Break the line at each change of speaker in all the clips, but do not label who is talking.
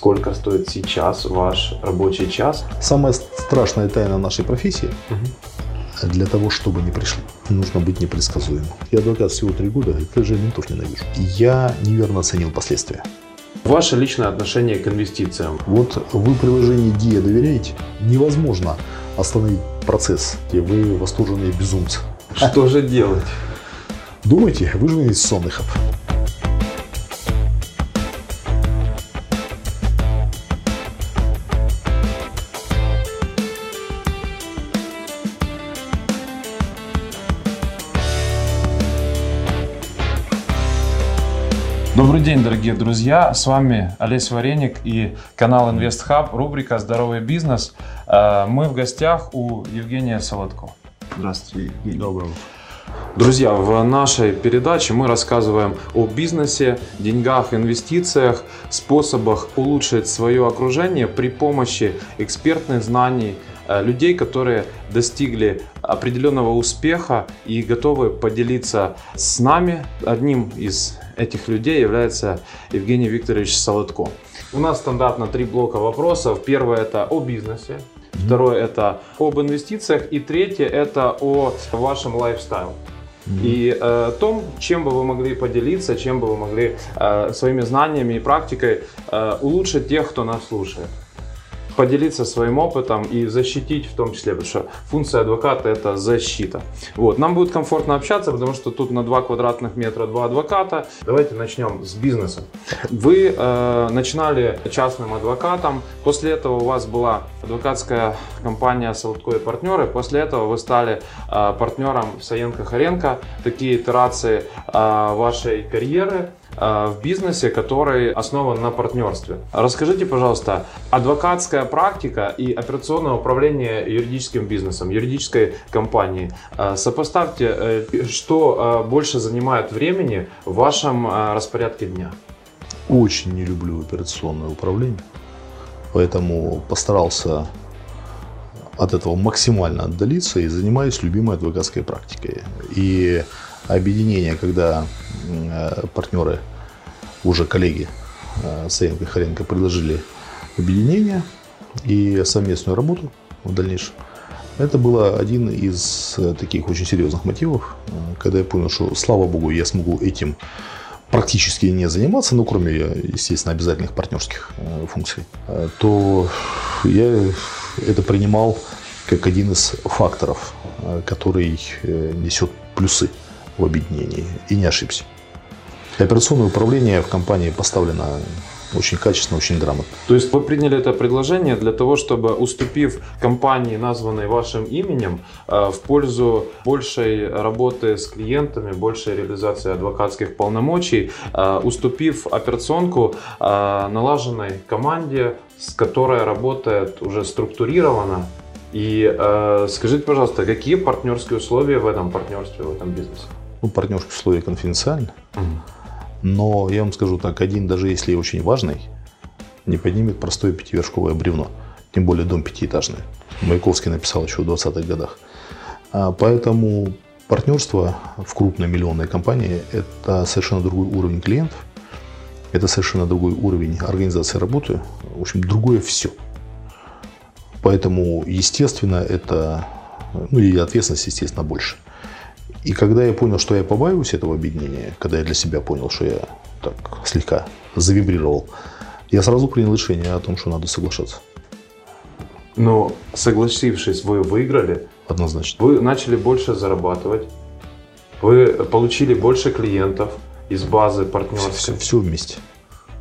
сколько стоит сейчас ваш рабочий час?
Самая страшная тайна нашей профессии для того, чтобы не пришли, нужно быть непредсказуемым. Я адвокат всего три года, и даже ментов ненавижу. Я неверно оценил последствия.
Ваше личное отношение к инвестициям.
Вот вы приложение ГИА доверяете? Невозможно остановить процесс. И Вы восторженные безумцы.
Что же делать?
Думайте, вы же инвестиционный
Добрый день, дорогие друзья! С вами Олесь Вареник и канал InvestHub, рубрика «Здоровый бизнес». Э, Мы в гостях у Евгения Солодко.
Здравствуйте, Евгений.
Доброго.
Друзья, в нашей передаче мы рассказываем о бизнесе, деньгах, инвестициях, способах улучшить свое окружение при помощи экспертных знаний, э, людей, которые достигли определенного успеха и готовы поделиться с нами. Одним из этих людей является Евгений Викторович Солодко. У нас стандартно три блока вопросов. Первое это о бизнесе, второе это об инвестициях и третье это о вашем лайфстайле. И э, том, чем бы вы могли поделиться, чем бы вы могли э, своими знаниями и практикой э, улучшить тех, кто нас слушает. Поделиться своим опытом и защитить в том числе, потому что функция адвоката это защита. Вот. Нам будет комфортно общаться, потому что тут на 2 квадратных метра два адвоката. Давайте начнем с бизнеса. Вы э, начинали частным адвокатом, после этого у вас была адвокатская компания Солодко и партнеры, после этого вы стали э, партнером Саенко Харенко. Такие итерации э, вашей карьеры в бизнесе, который основан на партнерстве. Расскажите, пожалуйста, адвокатская практика и операционное управление юридическим бизнесом, юридической компанией. Э, Сопоставьте, э, что э, больше занимает времени в вашем э, распорядке дня.
Очень не люблю операционное управление, поэтому постарался от этого максимально отдалиться и занимаюсь любимой адвокатской практикой. И объединение, когда э, партнеры, уже коллеги э, Саенко и Харенко предложили объединение и совместную работу в дальнейшем, это было один из э, таких очень серьезных мотивов, когда я понял, что, слава богу, я смогу этим практически не заниматься, ну, кроме, естественно, обязательных партнерских функций, то я это принимал как один из факторов, который несет плюсы в объединении. И не ошибся. Операционное управление в компании поставлено очень качественно, очень грамотно.
То есть вы приняли это предложение для того, чтобы, уступив компании, названной вашим именем, э, в пользу большей работы с клиентами, большей реализации адвокатских полномочий, э, уступив операционку э, налаженной команде, с которой работает уже структурированно. И скажите, пожалуйста, какие партнерские условия в этом партнерстве, в этом бизнесе?
Ну, партнерские условия конфиденциальны. Но я вам скажу так, один, даже если очень важный, не поднимет простое пятивершковое бревно. Тем более дом пятиэтажный. Маяковский написал еще в 20-х годах. А Поэтому партнерство в крупной миллионной компании – это совершенно другой уровень клиентов, это совершенно другой уровень организации работы, в общем, другое все. Поэтому, естественно, это, ну и ответственность, естественно, больше. И когда я понял, что я побаиваюсь этого объединения, когда я для себя понял, что я так слегка завибрировал, я сразу принял решение о том, что надо соглашаться.
Но согласившись, вы выиграли,
Однозначно.
вы начали больше зарабатывать, вы получили больше клиентов из базы
Все,
партнерской.
все вместе.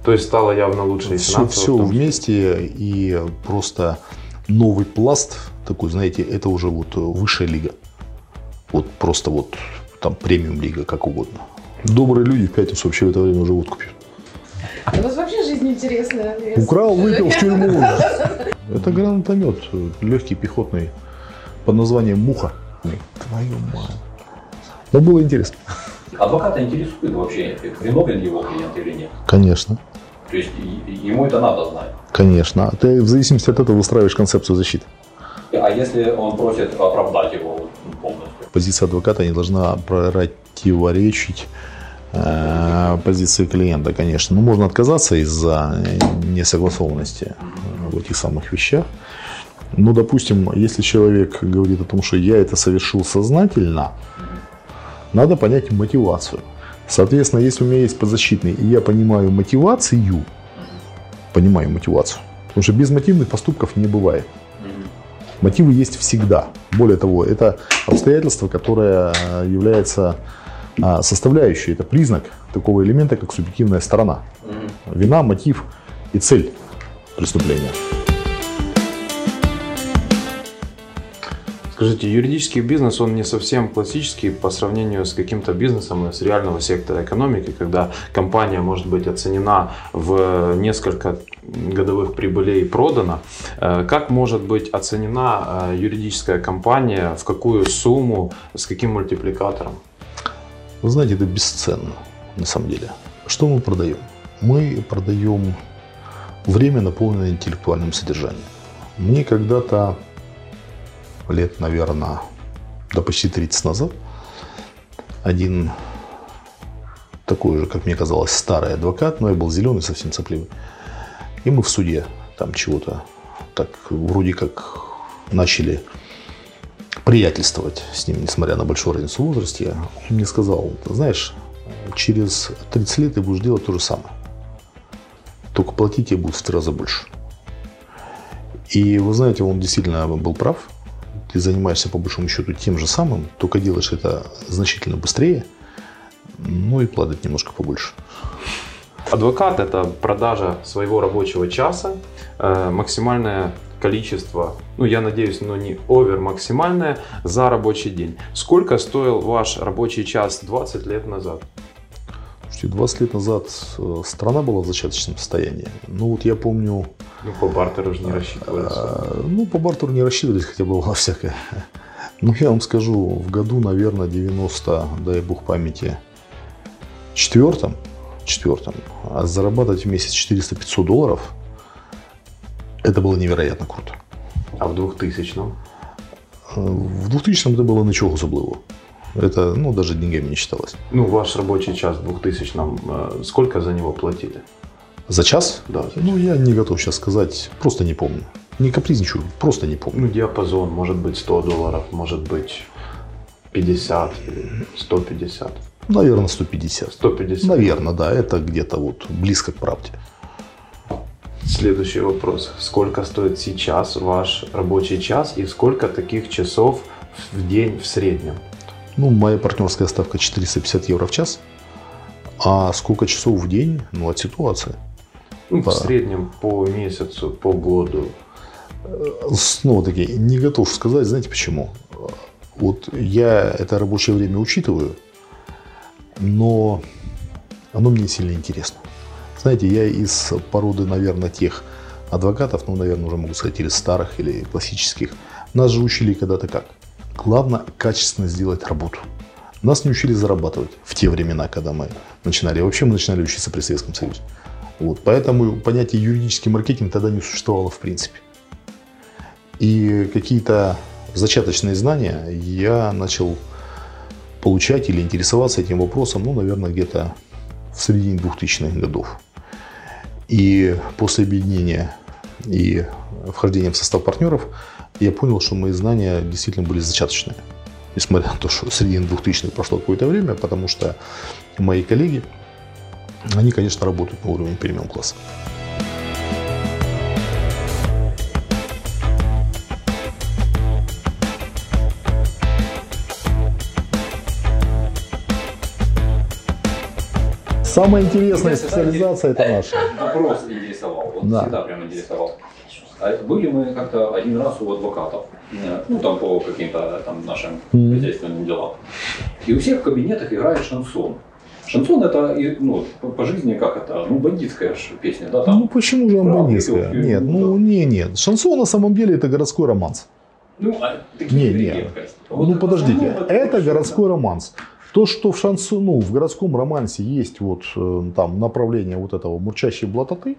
То есть стало явно лучше и
Все, все
том
вместе и просто новый пласт такой, знаете, это уже вот высшая лига. Вот просто вот там премиум лига, как угодно. Добрые люди в пятницу вообще в это время уже водку пьют.
У вас вообще жизнь интересная.
Украл, выпил в тюрьму. Это гранатомет, легкий пехотный, под названием «Муха». Твою мать. Но было интересно.
Адвоката интересует вообще, виновен его клиент или нет.
Конечно,
То есть ему это надо знать.
конечно. А Ты в зависимости от этого выстраиваешь концепцию защиты.
А если он просит оправдать его?
Позиция адвоката не должна противоречить э, позиции клиента, конечно. Но можно отказаться из-за несогласованности в этих самых вещах. Но, допустим, если человек говорит о том, что я это совершил сознательно, надо понять мотивацию. Соответственно, если у меня есть подзащитный, и я понимаю мотивацию, понимаю мотивацию, потому что без мотивных поступков не бывает. Мотивы есть всегда. Более того, это обстоятельство, которое является а, составляющей, это признак такого элемента, как субъективная сторона. Вина, мотив и цель преступления.
Скажите, юридический бизнес, он не совсем классический по сравнению с каким-то бизнесом с реального сектора экономики, когда компания может быть оценена в несколько годовых прибылей продана. Э, как может быть оценена э, юридическая компания, в какую сумму, с каким мультипликатором?
Вы знаете, это бесценно на самом деле. Что мы продаем? Мы продаем время, наполненное интеллектуальным содержанием. Мне когда-то лет, наверное, до почти 30 назад, один такой же, как мне казалось, старый адвокат, но я был зеленый, совсем сопливый. И мы в суде там чего-то так вроде как начали приятельствовать с ним, несмотря на большую разницу в возрасте. Он мне сказал, знаешь, через 30 лет ты будешь делать то же самое. Только платить тебе будет в три раза больше. И вы знаете, он действительно был прав ты занимаешься по большому счету тем же самым, только делаешь это значительно быстрее, ну и платить немножко побольше.
Адвокат – это продажа своего рабочего часа, э, максимальное количество, ну я надеюсь, но не овер максимальное за рабочий день. Сколько стоил ваш рабочий час 20 лет назад?
Слушайте, 20 лет назад э, страна была в зачаточном состоянии. Ну вот я помню...
Ну по бартеру же не рассчитывались. А,
ну по бартеру не рассчитывались, хотя было всякое. Ну я вам скажу, в году, наверное, 90, дай бог памяти, четвертом, четвертом, а зарабатывать в месяц 400-500 долларов, это было невероятно круто.
А в 2000-м?
В 2000-м это было ничего особливого. Это, ну, даже деньгами не считалось.
Ну, ваш рабочий час в 2000-м, э, сколько за него платили?
За час?
Да. За
ну, я не готов сейчас сказать, просто не помню. Не капризничаю, просто не помню.
Ну, диапазон, может быть 100 долларов, может быть 50 150.
Наверное, 150.
150.
Наверное, да, это где-то вот близко к правде.
Следующий вопрос. Сколько стоит сейчас ваш рабочий час и сколько таких часов в день в среднем?
Ну, моя партнерская ставка 450 евро в час. А сколько часов в день? Ну, от ситуации.
Ну, да. в среднем по месяцу, по году.
Снова-таки, не готов сказать, знаете почему? Вот я это рабочее время учитываю, но оно мне сильно интересно. Знаете, я из породы, наверное, тех адвокатов, ну, наверное, уже могу сказать, или старых, или классических. Нас же учили когда-то как? Главное качественно сделать работу. Нас не учили зарабатывать в те времена, когда мы начинали. Вообще мы начинали учиться при Советском Союзе. Вот. Поэтому понятие юридический маркетинг тогда не существовало в принципе. И какие-то зачаточные знания я начал получать или интересоваться этим вопросом, ну, наверное, где-то в середине 2000-х годов. И после объединения и вхождения в состав партнеров я понял, что мои знания действительно были зачаточные. Несмотря на то, что среди 2000-х прошло какое-то время, потому что мои коллеги, они, конечно, работают на уровне премиум класса. Самая интересная специализация это наша.
Вопрос интересовал, вот да. всегда прям интересовал. А были мы как-то один раз у адвокатов, э, ну там по каким-то там нашим хозяйственным делам. И у всех в кабинетах играет шансон. Шансон это, ну, по жизни как это, ну, бандитская же песня, да? Там
ну, почему же он бандитская? Нет, ну, не, нет. Шансон на самом деле это городской романс.
Ну, а
не, не. Вот ну, подождите, это, это городской да. романс. То, что в шансону, ну, в городском романсе есть вот э, там направление вот этого мурчащей блатоты,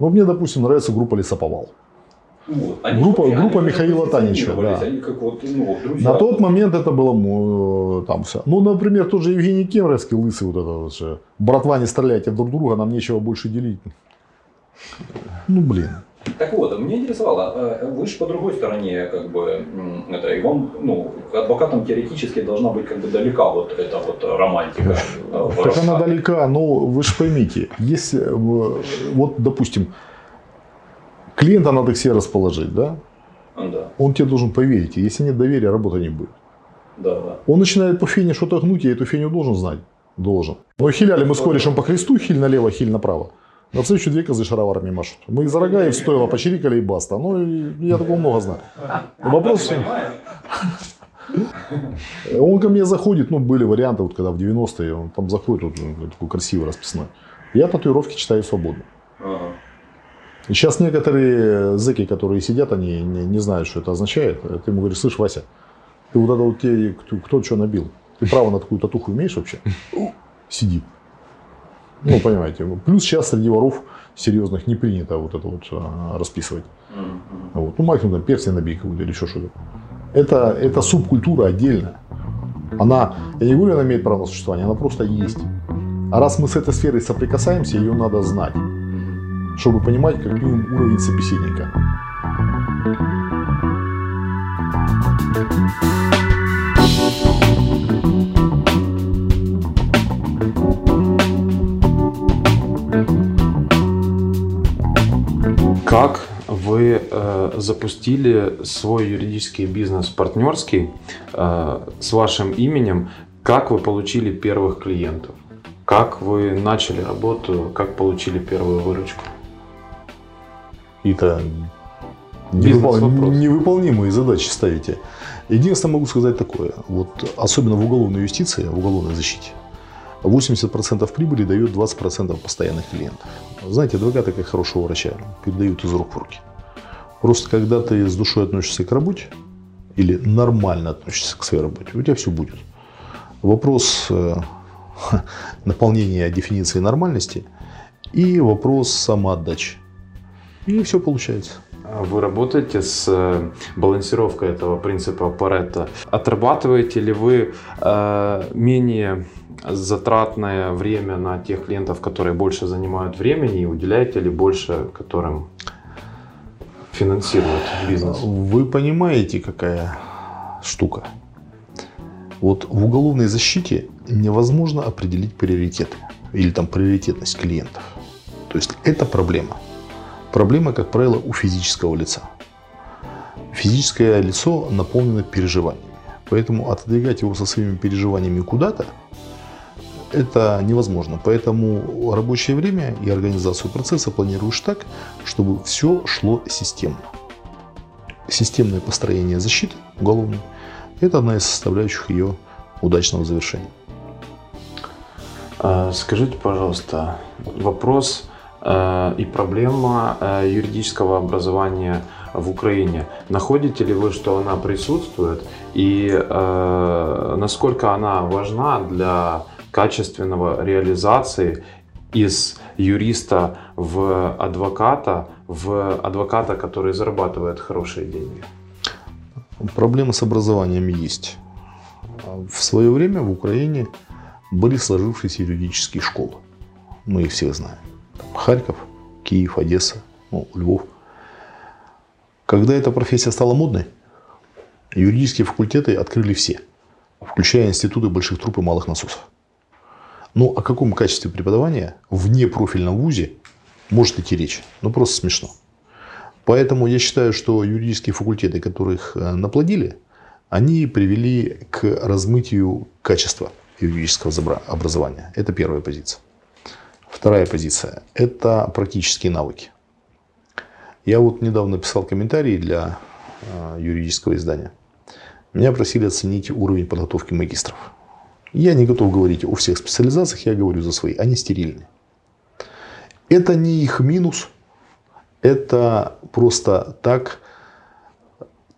ну, мне, допустим, нравится группа Лесоповал.
Вот. Они
Группа-
вообще,
группа
они
Михаила
позиционировались,
да.
Они как вот, ну, друзья.
На тот момент это было э, там все. Ну, например, тот же Евгений Кемеровский, лысый вот этот вот же. Братва, не стреляйте друг друга, нам нечего больше делить. Ну, блин.
Так вот, меня интересовало, э, вы же по другой стороне, как бы, это, и вам, ну, адвокатам теоретически должна быть как бы далека вот эта вот романтика.
Так она далека, но вы же поймите, если, э, вот, допустим, клиента надо к себе расположить, да?
Да,
Он тебе должен поверить, и если нет доверия, работы не будет.
да, да.
Он начинает по фене что-то гнуть, я эту феню должен знать. Должен. Но хиляли мы с корешем по кресту, хиль налево, хиль направо. На встречу две козы шароварами машут. Мы за рога и в стойло почирикали и баста. Ну, я такого много знаю. Вопрос? Он ко мне заходит, ну, были варианты, вот когда в 90-е, он там заходит, вот, ну, такой красивый, расписной. Я татуировки читаю свободно. Сейчас некоторые зэки, которые сидят, они не, не знают, что это означает. Ты ему говоришь, слышь, Вася, ты вот это вот тебе, кто, кто что набил? Ты право на такую татуху имеешь вообще? Сиди. Ну, понимаете. Плюс сейчас среди воров серьезных не принято вот это вот а, расписывать. Вот. Ну, максимум там перстень набей какой-то или еще что-то. Это, это субкультура отдельная. Она, я не говорю, она имеет право на существование, она просто есть. А раз мы с этой сферой соприкасаемся, ее надо знать, чтобы понимать, как минимум уровень собеседника.
Как вы э, запустили свой юридический бизнес партнерский э, с вашим именем? Как вы получили первых клиентов? Как вы начали работу? Как получили первую выручку? Бизнес-вопрос.
невыпол- невыполнимые задачи ставите. Единственное, могу сказать такое. Вот, особенно в уголовной юстиции, в уголовной защите, 80% прибыли дает 20% постоянных клиентов. Знаете, адвокаты, как хорошего врача, передают из рук в руки. Просто когда ты с душой относишься к работе, или нормально относишься к своей работе, у тебя все будет. Вопрос э, наполнения дефиниции нормальности и вопрос самоотдачи. И все получается.
А Вы работаете с э, балансировкой этого принципа Паретта. Отрабатываете ли вы э, менее затратное время на тех клиентов, которые больше занимают времени, и уделяете ли больше, которым финансируют бизнес?
Вы понимаете, какая штука? Вот в уголовной защите невозможно определить приоритеты или там приоритетность клиентов. То есть это проблема. Проблема, как правило, у физического лица. Физическое лицо наполнено переживаниями. Поэтому отодвигать его со своими переживаниями куда-то это невозможно. Поэтому рабочее время и организацию процесса планируешь так, чтобы все шло системно. Системное построение защиты уголовной – это одна из составляющих ее удачного завершения.
А, Скажите, пожалуйста, вопрос э, и проблема э, юридического образования в Украине. Находите ли вы, что она присутствует и э, насколько она важна для качественного реализации из юриста в адвоката, в адвоката, который зарабатывает хорошие деньги?
Проблемы с образованием есть. В свое время в Украине были сложившиеся юридические школы. Мы их всех знаем. Там Харьков, Киев, Одесса, ну, Львов. Когда эта профессия стала модной, юридические факультеты открыли все, включая институты больших труб и малых насосов. Ну, о каком качестве преподавания в непрофильном вузе может идти речь? Ну, просто смешно. Поэтому я считаю, что юридические факультеты, которых э, наплодили, они привели к размытию качества юридического образования. Это первая позиция. Вторая позиция – это практические навыки. Я вот недавно писал комментарии для э, юридического издания. Меня просили оценить уровень подготовки магистров. Я не готов говорить о всех специализациях, я говорю за свои. Они стерильны. Это не их минус, это просто так,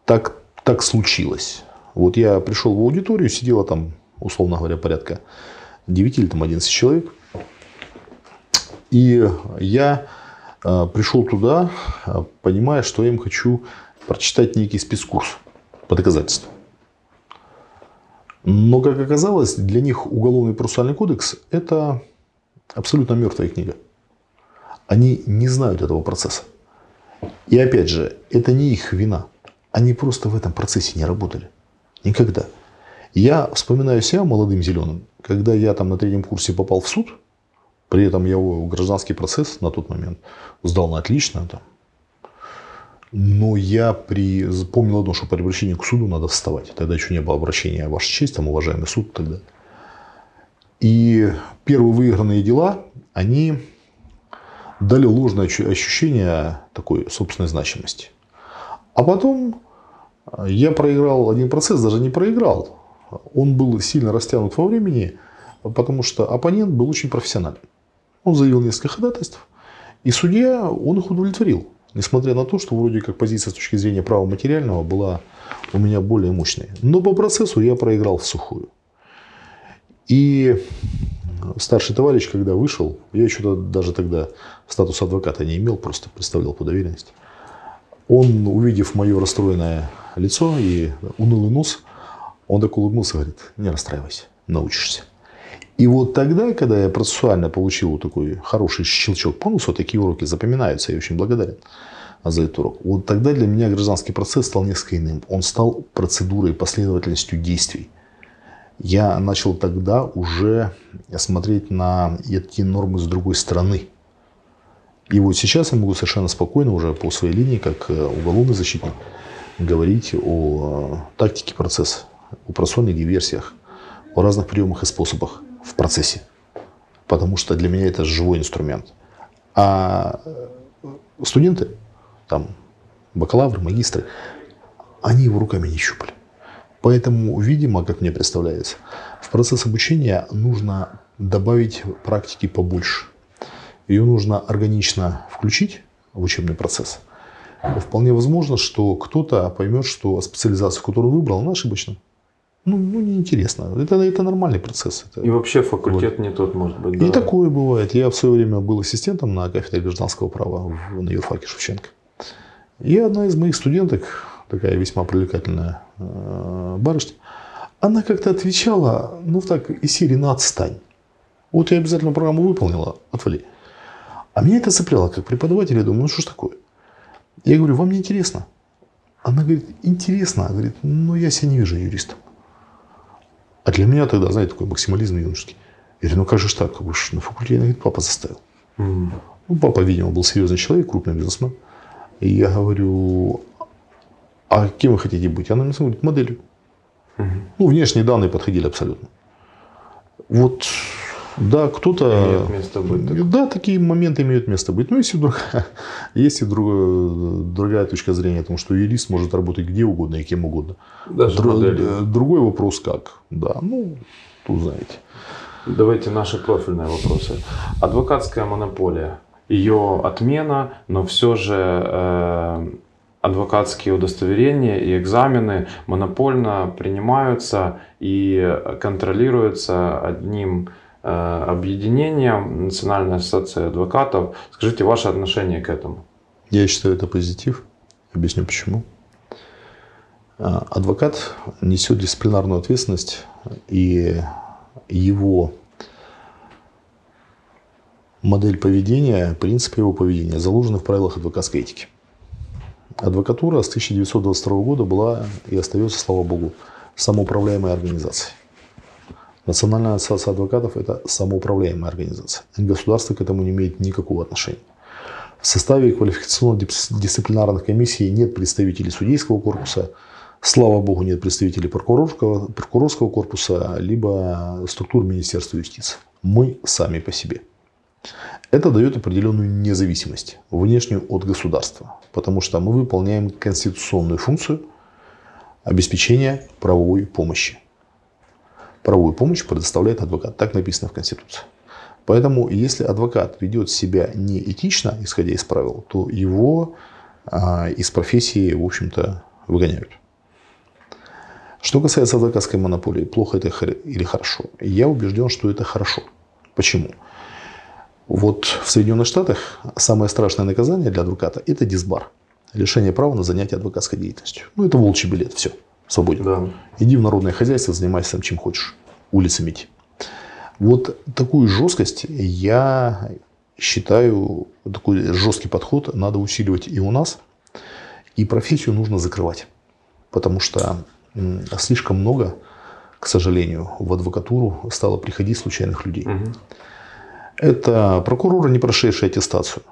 так, так случилось. Вот я пришел в аудиторию, сидело там, условно говоря, порядка 9 или там 11 человек. И я а, пришел туда, а, понимая, что я им хочу прочитать некий спецкурс по доказательству. Но, как оказалось, для них Уголовный процессуальный кодекс – это абсолютно мертвая книга. Они не знают этого процесса. И опять же, это не их вина. Они просто в этом процессе не работали. Никогда. Я вспоминаю себя молодым зеленым, когда я там на третьем курсе попал в суд, при этом я гражданский процесс на тот момент сдал на отлично. Там. Но я при... помнил одно, что при обращении к суду надо вставать. Тогда еще не было обращения «Ваша честь», там «Уважаемый суд» тогда. И первые выигранные дела, они дали ложное ощущение такой собственной значимости. А потом я проиграл один процесс, даже не проиграл. Он был сильно растянут во времени, потому что оппонент был очень профессионален. Он заявил несколько ходатайств, и судья, он их удовлетворил. Несмотря на то, что вроде как позиция с точки зрения права материального была у меня более мощной. Но по процессу я проиграл в сухую. И старший товарищ, когда вышел, я еще даже тогда статус адвоката не имел, просто представлял по доверенности. Он, увидев мое расстроенное лицо и унылый нос, он так улыбнулся и говорит, не расстраивайся, научишься. И вот тогда, когда я процессуально получил вот такой хороший щелчок по носу, такие уроки запоминаются, я очень благодарен за этот урок. Вот тогда для меня гражданский процесс стал несколько иным. Он стал процедурой, последовательностью действий. Я начал тогда уже смотреть на эти нормы с другой стороны. И вот сейчас я могу совершенно спокойно уже по своей линии, как э, уголовный защитник, говорить о э, тактике процесса, о процессуальных диверсиях, о разных приемах и способах в процессе. Потому что для меня это живой инструмент. А студенты, там, бакалавры, магистры, они его руками не щупали. Поэтому, видимо, как мне представляется, в процесс обучения нужно добавить практики побольше. Ее нужно органично включить в учебный процесс. Вполне возможно, что кто-то поймет, что специализацию, которую выбрал, она ошибочна ну, ну неинтересно. Это, это нормальный процесс. Это,
и вообще факультет вот. не тот может быть.
Да? И такое бывает. Я в свое время был ассистентом на кафедре гражданского права в, на юрфаке Шевченко. И одна из моих студенток, такая весьма привлекательная э, барышня, она как-то отвечала, ну так, из серии «на отстань». Вот я обязательно программу выполнила, отвали. А меня это цепляло как преподаватель. Я думаю, ну что ж такое? Я говорю, вам не интересно? Она говорит, интересно. Она говорит, ну я себя не вижу юристом. А для меня тогда, знаете, такой максимализм юношеский. Я говорю, ну как же так? Вы на факультете, говорит, папа заставил. Mm. Ну, папа, видимо, был серьезный человек, крупный бизнесмен. И я говорю, а кем вы хотите быть? Она мне говорит, моделью. Mm-hmm. Ну, внешние данные подходили абсолютно. Вот да, кто-то... Да, такие моменты имеют место быть. Но есть и другая, есть и другая, другая точка зрения о том, что юрист может работать где угодно и кем угодно.
Даже Дру,
другой вопрос как. Да, ну, тут знаете.
Давайте наши профильные вопросы. Адвокатская монополия. Ее отмена, но все же э, адвокатские удостоверения и экзамены монопольно принимаются и контролируются одним Э, объединением, Национальной ассоциации адвокатов. Скажите ваше отношение к этому.
Я считаю это позитив. Объясню почему. А, адвокат несет дисциплинарную ответственность, и его модель поведения, принципы его поведения заложены в правилах адвокатской этики. Адвокатура с 1922 года была и остается, слава богу, самоуправляемой организацией. Национальная ассоциация адвокатов – это самоуправляемая организация. Государство к этому не имеет никакого отношения. В составе квалификационно-дисциплинарных комиссий нет представителей судейского корпуса, слава богу, нет представителей прокурорского, прокурорского корпуса, либо структур Министерства юстиции. Мы сами по себе. Это дает определенную независимость, внешнюю от государства, потому что мы выполняем конституционную функцию обеспечения правовой помощи правовую помощь предоставляет адвокат. Так написано в Конституции. Поэтому, если адвокат ведет себя неэтично, исходя из правил, то его а, из профессии, в общем-то, выгоняют. Что касается адвокатской монополии, плохо это или хорошо? Я убежден, что это хорошо. Почему? Вот в Соединенных Штатах самое страшное наказание для адвоката – это дисбар. Лишение права на занятие адвокатской деятельностью. Ну, это волчий билет, все, свободен. Да. Иди в народное хозяйство, занимайся там чем хочешь, улицами идти. Вот такую жесткость я считаю, такой жесткий подход надо усиливать и у нас, и профессию нужно закрывать. Потому что слишком много, к сожалению, в адвокатуру стало приходить случайных людей. Угу. Это прокуроры, не прошедшие аттестацию.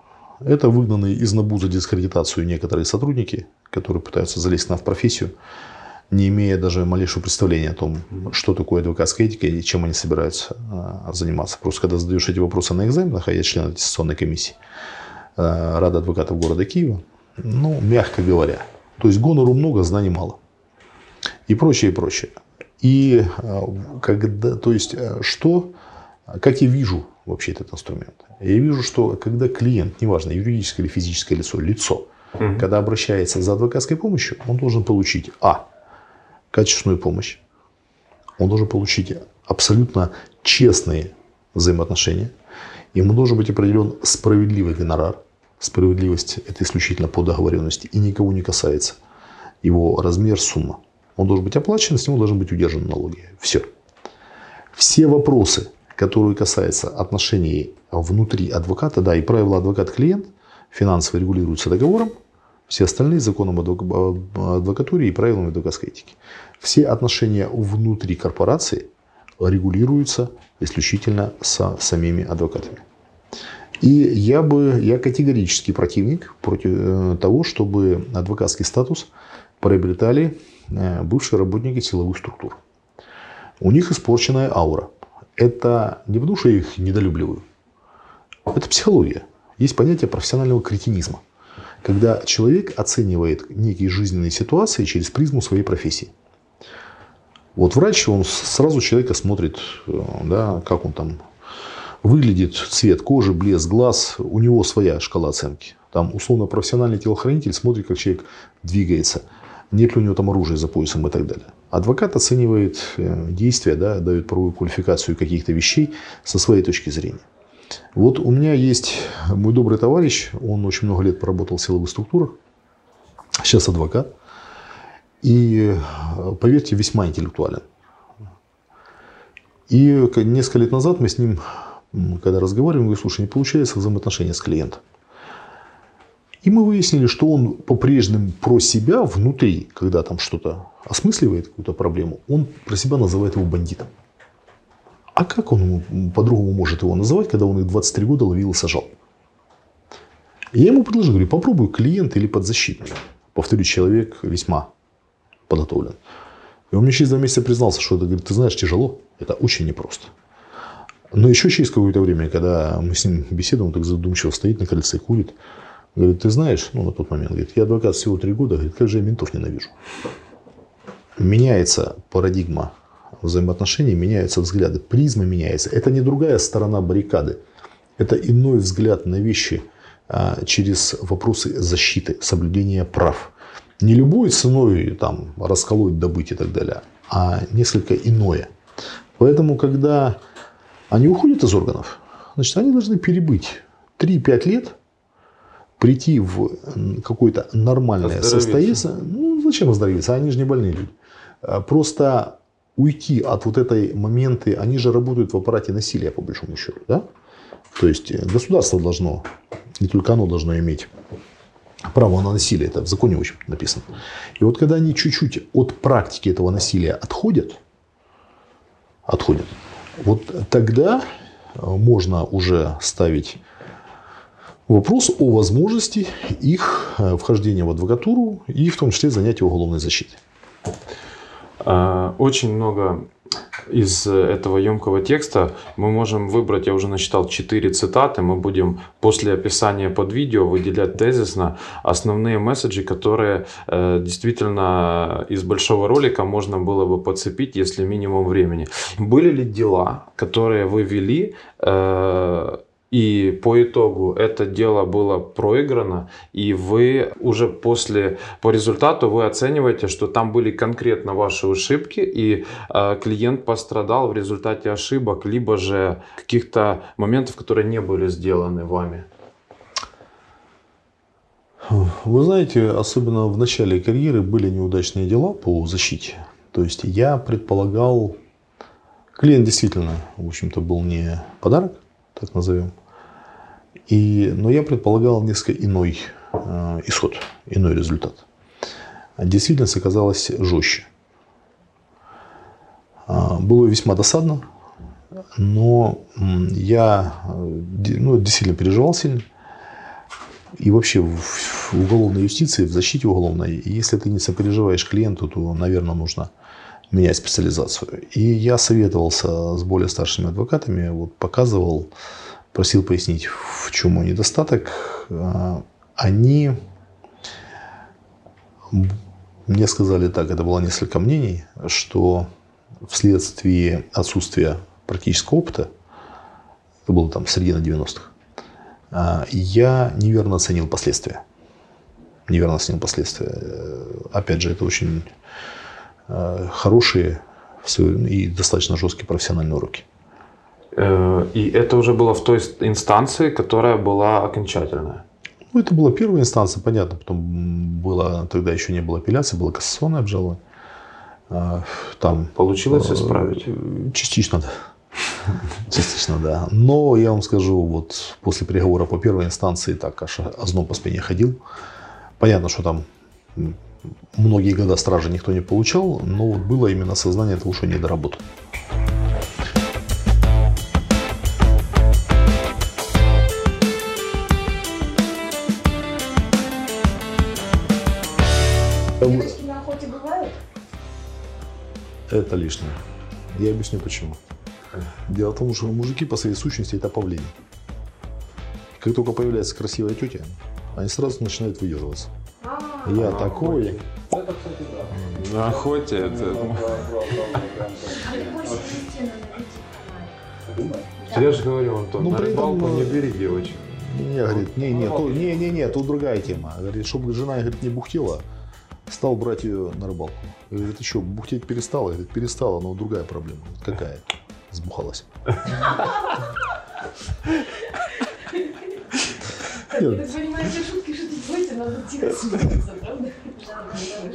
Это выгнанные из НАБУ за дискредитацию некоторые сотрудники, которые пытаются залезть на в профессию, не имея даже малейшего представления о том, что такое адвокатская этика и чем они собираются а, заниматься. Просто когда задаешь эти вопросы на экзаменах, а я член аттестационной комиссии а, Рада адвокатов города Киева, ну, мягко говоря, то есть гонору много, знаний мало. И прочее, и прочее. И а, когда, то есть, что, как я вижу вообще этот инструмент? Я вижу, что когда клиент, неважно, юридическое или физическое лицо, лицо, угу. когда обращается за адвокатской помощью, он должен получить А. Качественную помощь. Он должен получить абсолютно честные взаимоотношения. Ему должен быть определен справедливый гонорар. Справедливость – это исключительно по договоренности и никого не касается его размер, сумма. Он должен быть оплачен, с него должны быть удержаны налоги. Все. Все вопросы, которые касаются отношений внутри адвоката, да, и правила адвокат-клиент финансово регулируются договором, все остальные законом о адвокатуре и правилами адвокатской этики. Все отношения внутри корпорации регулируются исключительно со самими адвокатами. И я бы, я категорический противник против э, того, чтобы адвокатский статус приобретали э, бывшие работники силовых структур. У них испорченная аура. Это не потому, что я их недолюбливаю. Это психология. Есть понятие профессионального кретинизма. Когда человек оценивает некие жизненные ситуации через призму своей профессии. Вот врач, он сразу человека смотрит, э, да, как он там выглядит, цвет кожи, блеск глаз, у него своя шкала оценки. Там, условно, профессиональный телохранитель смотрит, как человек двигается, нет ли у него там оружия за поясом и так далее. Адвокат оценивает э, действия, да, дает правовую квалификацию каких-то вещей со своей точки зрения. Вот у меня есть мой добрый товарищ, он очень много лет поработал в силовых структурах, сейчас адвокат. И, поверьте, весьма интеллектуален. И несколько лет назад мы с ним, когда разговариваем, говорю, слушай, не получается взаимоотношения с клиентом. И мы выяснили, что он по-прежнему про себя внутри, когда там что-то осмысливает, какую-то проблему, он про себя называет его бандитом. А как он по-другому может его называть, когда он их 23 года ловил и сажал? Я ему предложил, говорю, попробуй клиент или подзащитный. Повторю, человек весьма подготовлен. И он мне через два месяца признался, что это, говорит, ты знаешь, тяжело, это очень непросто. Но еще через какое-то время, когда мы с ним беседуем, он так задумчиво стоит на крыльце и курит. Говорит, ты знаешь, ну на тот момент, говорит, я адвокат всего три года, говорит, как же я ментов ненавижу. Меняется парадигма взаимоотношений, меняются взгляды, призма меняется. Это не другая сторона баррикады. Это иной взгляд на вещи а, через вопросы защиты, соблюдения прав. Не любой ценой там, расколоть, добыть и так далее, а несколько иное. Поэтому, когда они уходят из органов, значит, они должны перебыть 3-5 лет, прийти в какое-то нормальное состояние. Ну, зачем оздоровиться? Они же не больные люди. А, просто уйти от вот этой моменты, они же работают в аппарате насилия, по большому счету. Да? То есть э, государство должно, не только оно должно иметь право на насилие, это в законе очень написано. И вот когда они чуть-чуть от практики этого насилия отходят, отходят, вот тогда э, можно уже ставить вопрос о возможности их э, вхождения в адвокатуру и в том числе занятия уголовной защиты.
А, очень много из этого емкого текста мы можем выбрать, я уже насчитал 4 цитаты, мы будем после описания под видео выделять тезисно основные месседжи, которые э, действительно из большого ролика можно было бы подцепить, если минимум времени. Были ли дела, которые вы вели, э, и по итогу это дело было проиграно, и вы уже после, по результату вы оцениваете, что там были конкретно ваши ошибки, и э, клиент пострадал в результате ошибок, либо же каких-то моментов, которые не были сделаны вами.
Вы знаете, особенно в начале карьеры были неудачные дела по защите. То есть я предполагал, клиент действительно, в общем-то, был не подарок, так назовем. И, но я предполагал несколько иной э, исход, иной результат. Действительность оказалась жестче. Э, было весьма досадно, но я ну, действительно переживал сильно. И вообще в уголовной юстиции, в защите уголовной, если ты не сопереживаешь клиенту, то, наверное, нужно менять специализацию. И я советовался с более старшими адвокатами, вот показывал, просил пояснить, в чем мой недостаток. А, они мне сказали так, это было несколько мнений, что вследствие отсутствия практического опыта, это было там середина 90-х, а, я неверно оценил последствия. Неверно оценил последствия. Опять же, это очень а, хорошие и достаточно жесткие профессиональные уроки.
Э, и это уже было в той инстанции, которая была окончательная.
Ну, это была первая инстанция, понятно. Потом было, тогда еще не было апелляции, было кассационное обжалование. А, там
получилось э, исправить?
Частично, да. Частично, да. Но я вам скажу, вот после переговора по первой инстанции так аж озноб по спине ходил. Понятно, что там многие года стражи никто не получал, но вот было именно сознание того, что не доработал. Это лишнее. Я объясню почему. Дело в том, что мужики по своей сущности это павлини. Как только появляется красивая тетя, они сразу начинают выдерживаться. А. Я такой.
Это, кстати, да.
На охоте это... Я же говорю, Антон, ну, на рыбалку не бери девочек.
Не, говорит, не, не, не, не, не, тут другая тема. Говорит, чтобы жена говорит, не бухтела, стал брать ее на рыбалку. Говорит, ты что, бухтеть перестала? Говорит, перестала, но другая проблема. Какая? Сбухалась.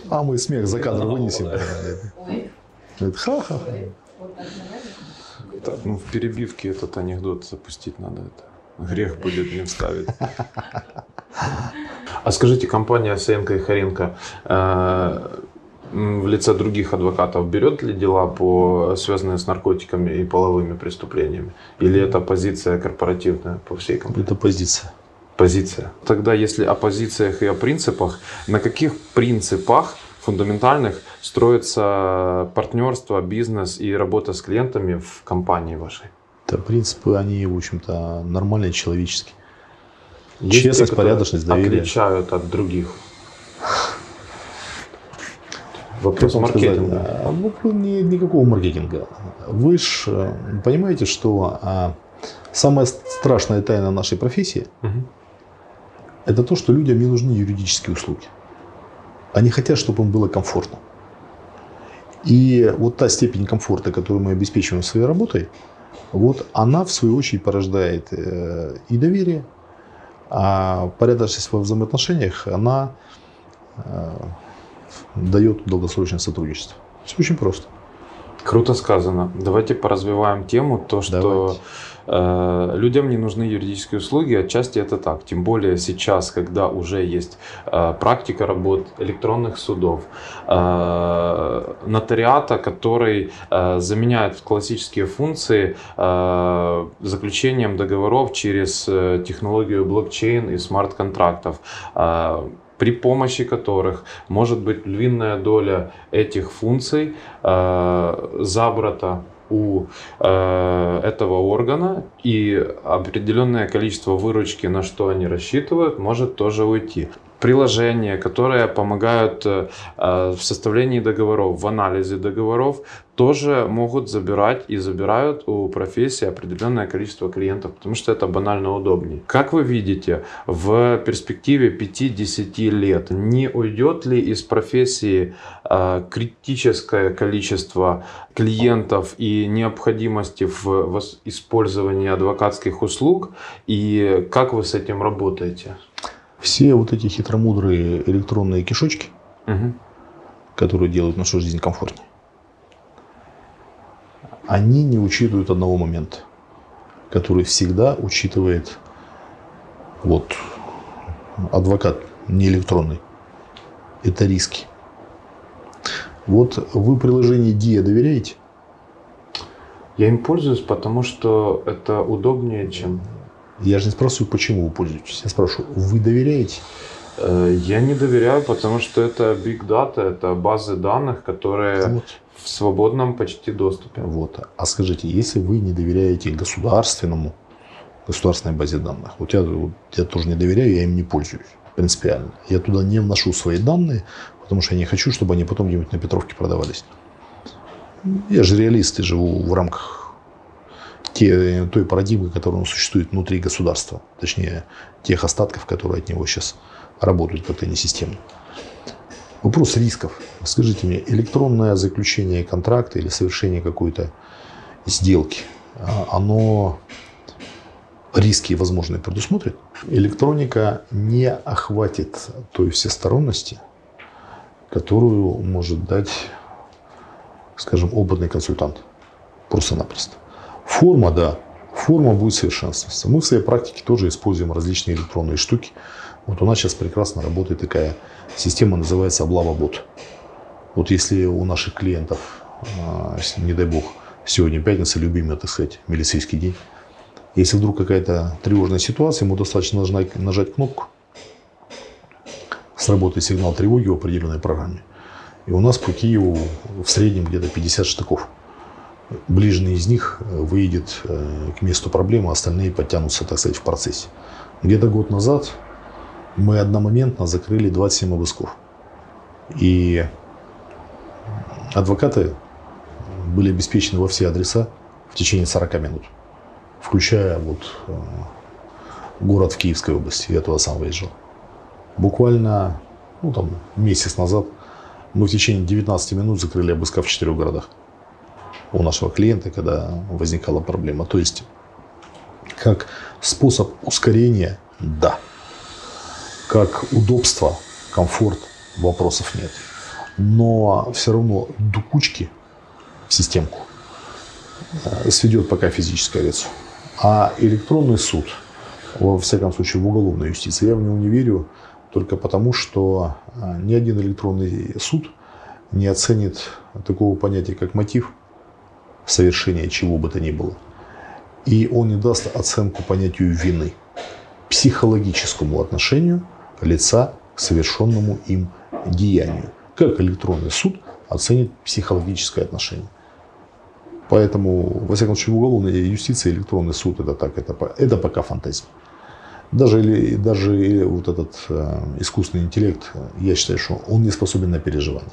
А мы смех за кадр вынесем.
Ха-ха. Так, ну в перебивке этот анекдот запустить надо. Это грех будет не вставить. А скажите, компания Сенко и Харенко э, в лице других адвокатов берет ли дела, по, связанные с наркотиками и половыми преступлениями? Или это позиция корпоративная по всей компании?
Это позиция.
Позиция. Тогда, если о позициях и о принципах, на каких принципах фундаментальных строится партнерство, бизнес и работа с клиентами в компании вашей?
Это принципы, они, в общем-то, нормальные, человеческие. Есть Честность, те, порядочность, доверие.
Отличают от других. Вопрос маркетинга.
Сказать, ну, ни, никакого маркетинга. Вы же э, понимаете, что а, самая страшная тайна нашей профессии угу. это то, что людям не нужны юридические услуги. Они хотят, чтобы им было комфортно. И вот та степень комфорта, которую мы обеспечиваем своей работой, вот она в свою очередь порождает э, и доверие, а порядочность во взаимоотношениях, она э, дает долгосрочное сотрудничество. Все очень просто.
Круто сказано. Давайте поразвиваем тему, то, что э, людям не нужны юридические услуги, отчасти это так. Тем более сейчас, когда уже есть э, практика работ электронных судов, э, нотариата, который э, заменяет классические функции э, заключением договоров через э, технологию блокчейн и смарт-контрактов. Э, при помощи которых может быть львиная доля этих функций э, забрата у э, этого органа и определенное количество выручки, на что они рассчитывают, может тоже уйти. Приложения, которые помогают э, в составлении договоров, в анализе договоров, тоже могут забирать и забирают у профессии определенное количество клиентов, потому что это банально удобнее. Как вы видите, в перспективе 5-10 лет не уйдет ли из профессии э, критическое количество клиентов и необходимости в использовании адвокатских услуг, и как вы с этим работаете?
Все вот эти хитромудрые электронные кишочки, угу. которые делают нашу жизнь комфортнее, они не учитывают одного момента, который всегда учитывает вот адвокат не электронный. Это риски. Вот вы приложение DIA доверяете?
Я им пользуюсь, потому что это удобнее, чем...
Я же не спрашиваю, почему вы пользуетесь. Я спрашиваю, вы доверяете?
Э, я не доверяю, потому что это big data, это базы данных, которые вот в свободном почти доступе.
Вот. А скажите, если вы не доверяете государственному, государственной базе данных, вот я, вот я тоже не доверяю, я им не пользуюсь принципиально. Я туда не вношу свои данные, потому что я не хочу, чтобы они потом где-нибудь на Петровке продавались. Я же реалист и живу в рамках те, той парадигмы, которая существует внутри государства. Точнее, тех остатков, которые от него сейчас работают как-то не системно. Вопрос рисков. Скажите мне, электронное заключение контракта или совершение какой-то сделки, а, оно риски возможные предусмотрит? Электроника не охватит той всесторонности, которую может дать, скажем, опытный консультант. Просто-напросто. Форма, да, форма будет совершенствоваться. Мы в своей практике тоже используем различные электронные штуки. Вот у нас сейчас прекрасно работает такая Система называется облава-бот. Вот если у наших клиентов, а, не дай бог, сегодня пятница, любимый, так сказать, милицейский день, если вдруг какая-то тревожная ситуация, ему достаточно нажать, кнопку, сработает сигнал тревоги в определенной программе. И у нас по Киеву в среднем где-то 50 штыков. Ближний из них выйдет э, к месту проблемы, остальные подтянутся, так сказать, в процессе. Где-то год назад мы одномоментно закрыли 27 обысков. И адвокаты были обеспечены во все адреса в течение 40 минут, включая вот э, город в Киевской области. Я туда сам выезжал. Буквально ну, там, месяц назад мы в течение 19 минут закрыли обыска в четырех городах у нашего клиента, когда возникала проблема. То есть, как способ ускорения, да как удобство, комфорт, вопросов нет. Но все равно дукучки в системку э, сведет пока физическое лицо. А электронный суд, во всяком случае в уголовной юстиции, я в него не верю только потому, что э, ни один электронный суд не оценит такого понятия, как мотив совершения чего бы то ни было. И он не даст оценку понятию вины, психологическому отношению – лица к совершенному им деянию. Как электронный суд оценит психологическое отношение. Поэтому, во всяком случае, в уголовной юстиции электронный суд это так, это, это пока фантазия. Даже, даже вот этот э, искусственный интеллект, я считаю, что он не способен на переживание.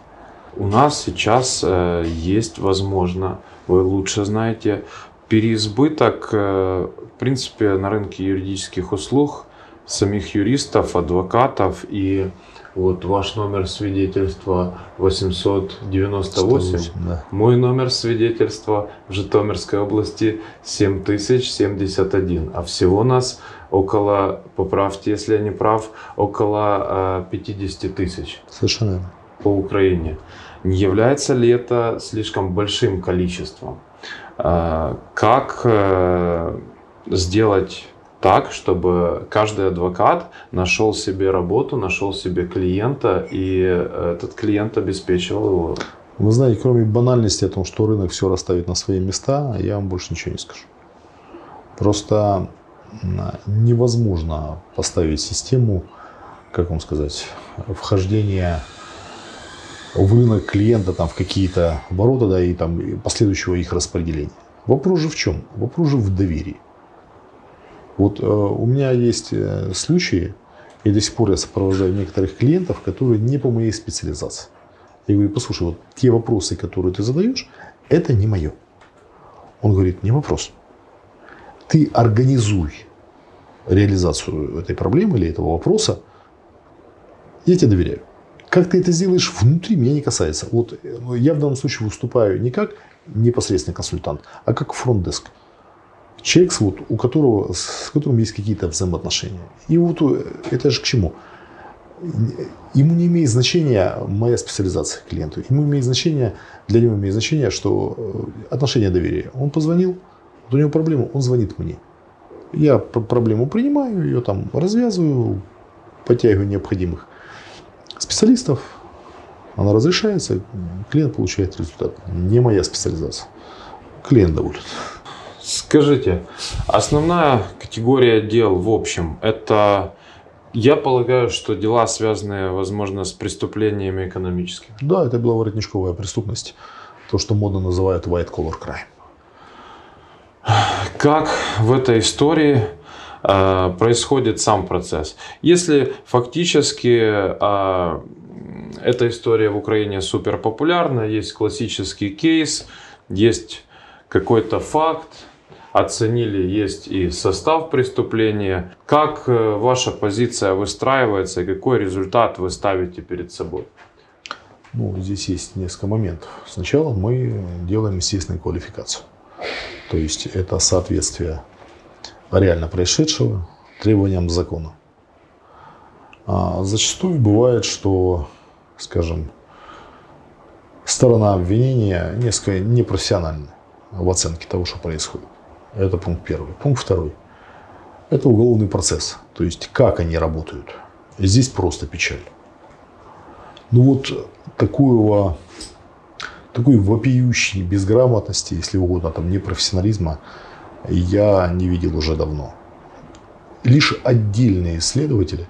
У нас сейчас э, есть, возможно, вы лучше знаете, переизбыток, э, в принципе, на рынке юридических услуг самих юристов, адвокатов и вот ваш номер свидетельства 898, 108, да. мой номер свидетельства в Житомирской области 7071, а всего нас около, поправьте, если я не прав, около 50 э, тысяч.
Совершенно
По Украине. Не является ли это слишком большим количеством? Э, как э, сделать так, чтобы каждый адвокат нашел себе работу, нашел себе клиента, и этот клиент обеспечивал его.
Вы знаете, кроме банальности о том, что рынок все расставит на свои места, я вам больше ничего не скажу. Просто невозможно поставить систему, как вам сказать, вхождения в рынок клиента там, в какие-то обороты да, и там, последующего их распределения. Вопрос же в чем? Вопрос же в доверии. Вот э, у меня есть э, случаи, И до сих пор я сопровождаю некоторых клиентов, которые не по моей специализации. Я говорю, послушай, вот те вопросы, которые ты задаешь, это не мое. Он говорит, не вопрос. Ты организуй реализацию этой проблемы или этого вопроса, я тебе доверяю. Как ты это сделаешь внутри, меня не касается. Вот ну, я в данном случае выступаю не как непосредственный консультант, а как фронт-деск. Человек, вот, у которого, с которым есть какие-то взаимоотношения. И вот э, это же к чему? Ему не имеет значения моя специализация клиенту. Ему имеет значение, для него имеет значение, что э, отношение доверия. Он позвонил, вот у него проблема, он звонит мне. Я проблему принимаю, ее там развязываю, подтягиваю необходимых специалистов, она разрешается, клиент получает результат. Не моя специализация. Клиент доволен.
Скажите, основная категория дел в общем, это, я полагаю, что дела, связанные, возможно, с преступлениями экономическими.
Да, это была воротничковая преступность. То, что модно называют white collar crime.
Как в этой истории происходит сам процесс? Если фактически э, эта история в Украине супер популярна, есть классический кейс, есть какой-то факт, оценили, есть и состав преступления. Как э, ваша позиция выстраивается и какой результат вы ставите перед собой?
Ну, здесь есть несколько моментов. Сначала мы делаем естественную квалификацию. То есть это соответствие реально происшедшего требованиям закона. А зачастую бывает, что, скажем, сторона обвинения несколько непрофессиональна в оценке того, что происходит. Это пункт первый. Пункт второй. Это уголовный процесс. То есть, как они работают. Здесь просто печаль. Ну вот такого, такой вопиющей безграмотности, если угодно, там, непрофессионализма, я не видел уже давно. Лишь отдельные исследователи,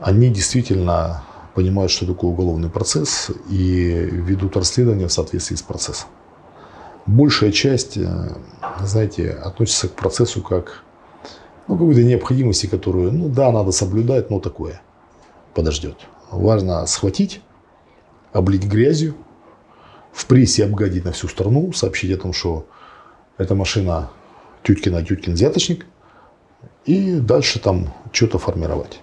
они действительно понимают, что такое уголовный процесс и ведут расследование в соответствии с процессом большая часть, э, знаете, относится к процессу как ну, какой-то необходимости, которую, ну да, надо соблюдать, но такое подождет. Важно схватить, облить грязью, в прессе обгадить на всю страну, сообщить о том, что эта машина Тюткина, Тюткин взяточник, и дальше там что-то формировать.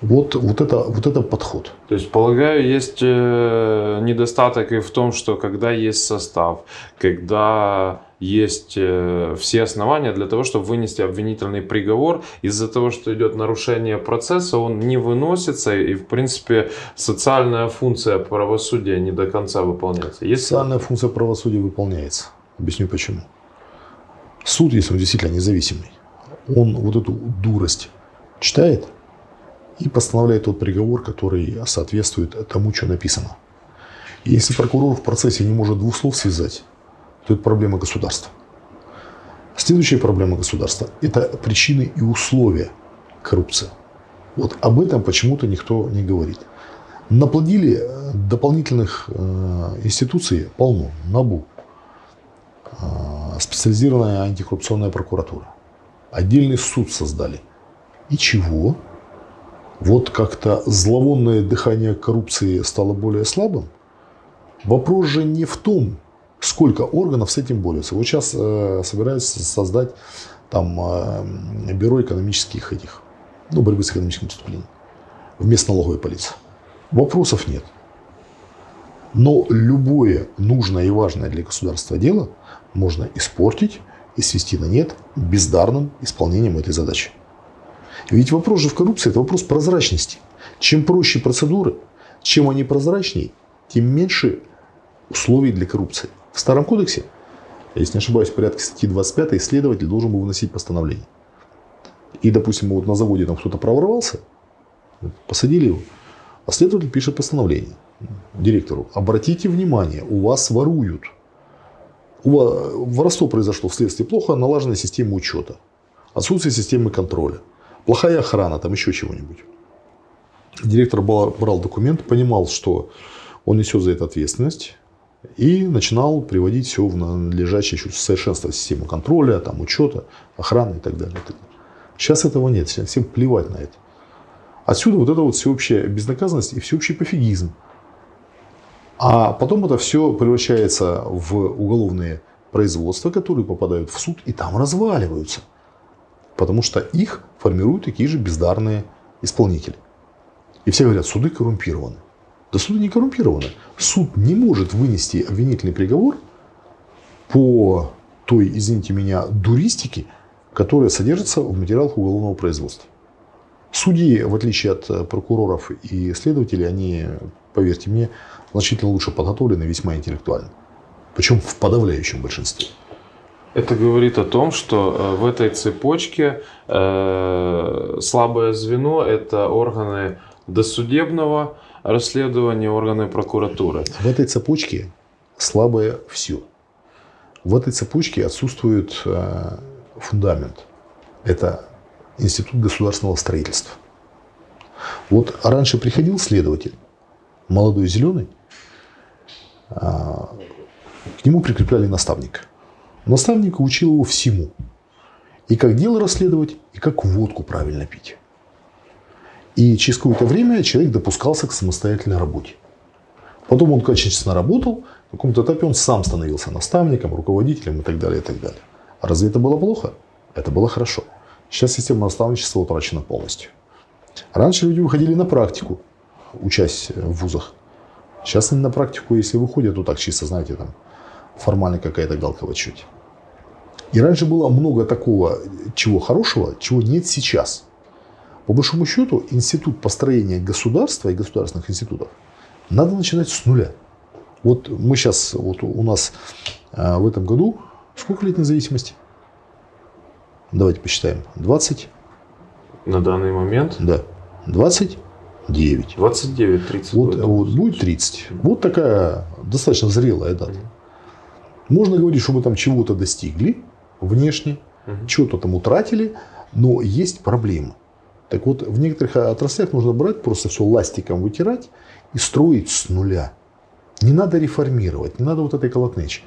Вот, вот, это, вот это подход.
То есть, полагаю, есть э, недостаток и в том, что когда есть состав, когда есть э, все основания для того, чтобы вынести обвинительный приговор, из-за того, что идет нарушение процесса, он не выносится, и, в принципе, социальная функция правосудия не до конца выполняется.
Есть... Социальная функция правосудия выполняется. Объясню почему. Суд, если он действительно независимый, он вот эту дурость читает – и постановляет тот приговор, который соответствует тому, что написано. И если прокурор в процессе не может двух слов связать, то это проблема государства. Следующая проблема государства – это причины и условия коррупции. Вот об этом почему-то никто не говорит. Наплодили э, дополнительных э, институций полно. НАБУ, специализированная антикоррупционная прокуратура. Отдельный суд создали. И чего? вот как-то зловонное дыхание коррупции стало более слабым, вопрос же не в том, сколько органов с этим борются. Вот сейчас э, собираются создать там э, бюро экономических этих, ну, борьбы с экономическим преступлением вместо налоговой полиции. Вопросов нет. Но любое нужное и важное для государства дело можно испортить и свести на нет бездарным исполнением этой задачи. Ведь вопрос же в коррупции – это вопрос прозрачности. Чем проще процедуры, чем они прозрачнее, тем меньше условий для коррупции. В Старом кодексе, если не ошибаюсь, в порядке статьи 25 исследователь должен был выносить постановление. И, допустим, вот на заводе там кто-то проворовался, посадили его, а следователь пишет постановление директору. Обратите внимание, у вас воруют. Воровство произошло вследствие плохо налаженной системы учета, отсутствие системы контроля плохая охрана, там еще чего-нибудь. Директор брал документ, понимал, что он несет за это ответственность, и начинал приводить все в надлежащее совершенство систему контроля, там, учета, охраны и так далее. Сейчас этого нет, всем плевать на это. Отсюда вот эта вот всеобщая безнаказанность и всеобщий пофигизм. А потом это все превращается в уголовные производства, которые попадают в суд и там разваливаются. Потому что их формируют такие же бездарные исполнители. И все говорят, суды коррумпированы. Да суды не коррумпированы. Суд не может вынести обвинительный приговор по той, извините меня, дуристике, которая содержится в материалах уголовного производства. Судьи, в отличие от э, прокуроров и следователей, они, поверьте мне, значительно лучше подготовлены, весьма интеллектуально. Причем в подавляющем большинстве.
Это говорит о том, что э, в этой цепочке э, слабое звено – это органы досудебного расследования, органы прокуратуры.
В этой цепочке слабое все. В этой цепочке отсутствует э, фундамент. Это институт государственного строительства. Вот раньше приходил следователь, молодой зеленый, а, к нему прикрепляли наставника. Наставник учил его всему. И как дело расследовать, и как водку правильно пить. И через какое-то время человек допускался к самостоятельной работе. Потом он качественно работал, на каком-то этапе он сам становился наставником, руководителем и так далее, и так далее. А разве это было плохо? Это было хорошо. Сейчас система наставничества утрачена полностью. Раньше люди выходили на практику, учась в вузах. Сейчас они на практику, если выходят, то так чисто, знаете, там формально какая-то галка в отчете. И раньше было много такого, чего хорошего, чего нет сейчас. По большому счету, институт построения государства и государственных институтов надо начинать с нуля. Вот мы сейчас, вот у нас а, в этом году, сколько лет независимости? Давайте посчитаем. 20?
На данный момент?
Да. 29.
29, 30
вот, Вот, будет 30. Вот такая достаточно зрелая дата. Можно говорить, что мы там чего-то достигли внешне, угу. чего-то там утратили, но есть проблемы. Так вот, в некоторых отраслях нужно брать, просто все ластиком вытирать и строить с нуля. Не надо реформировать, не надо вот этой колотнечи.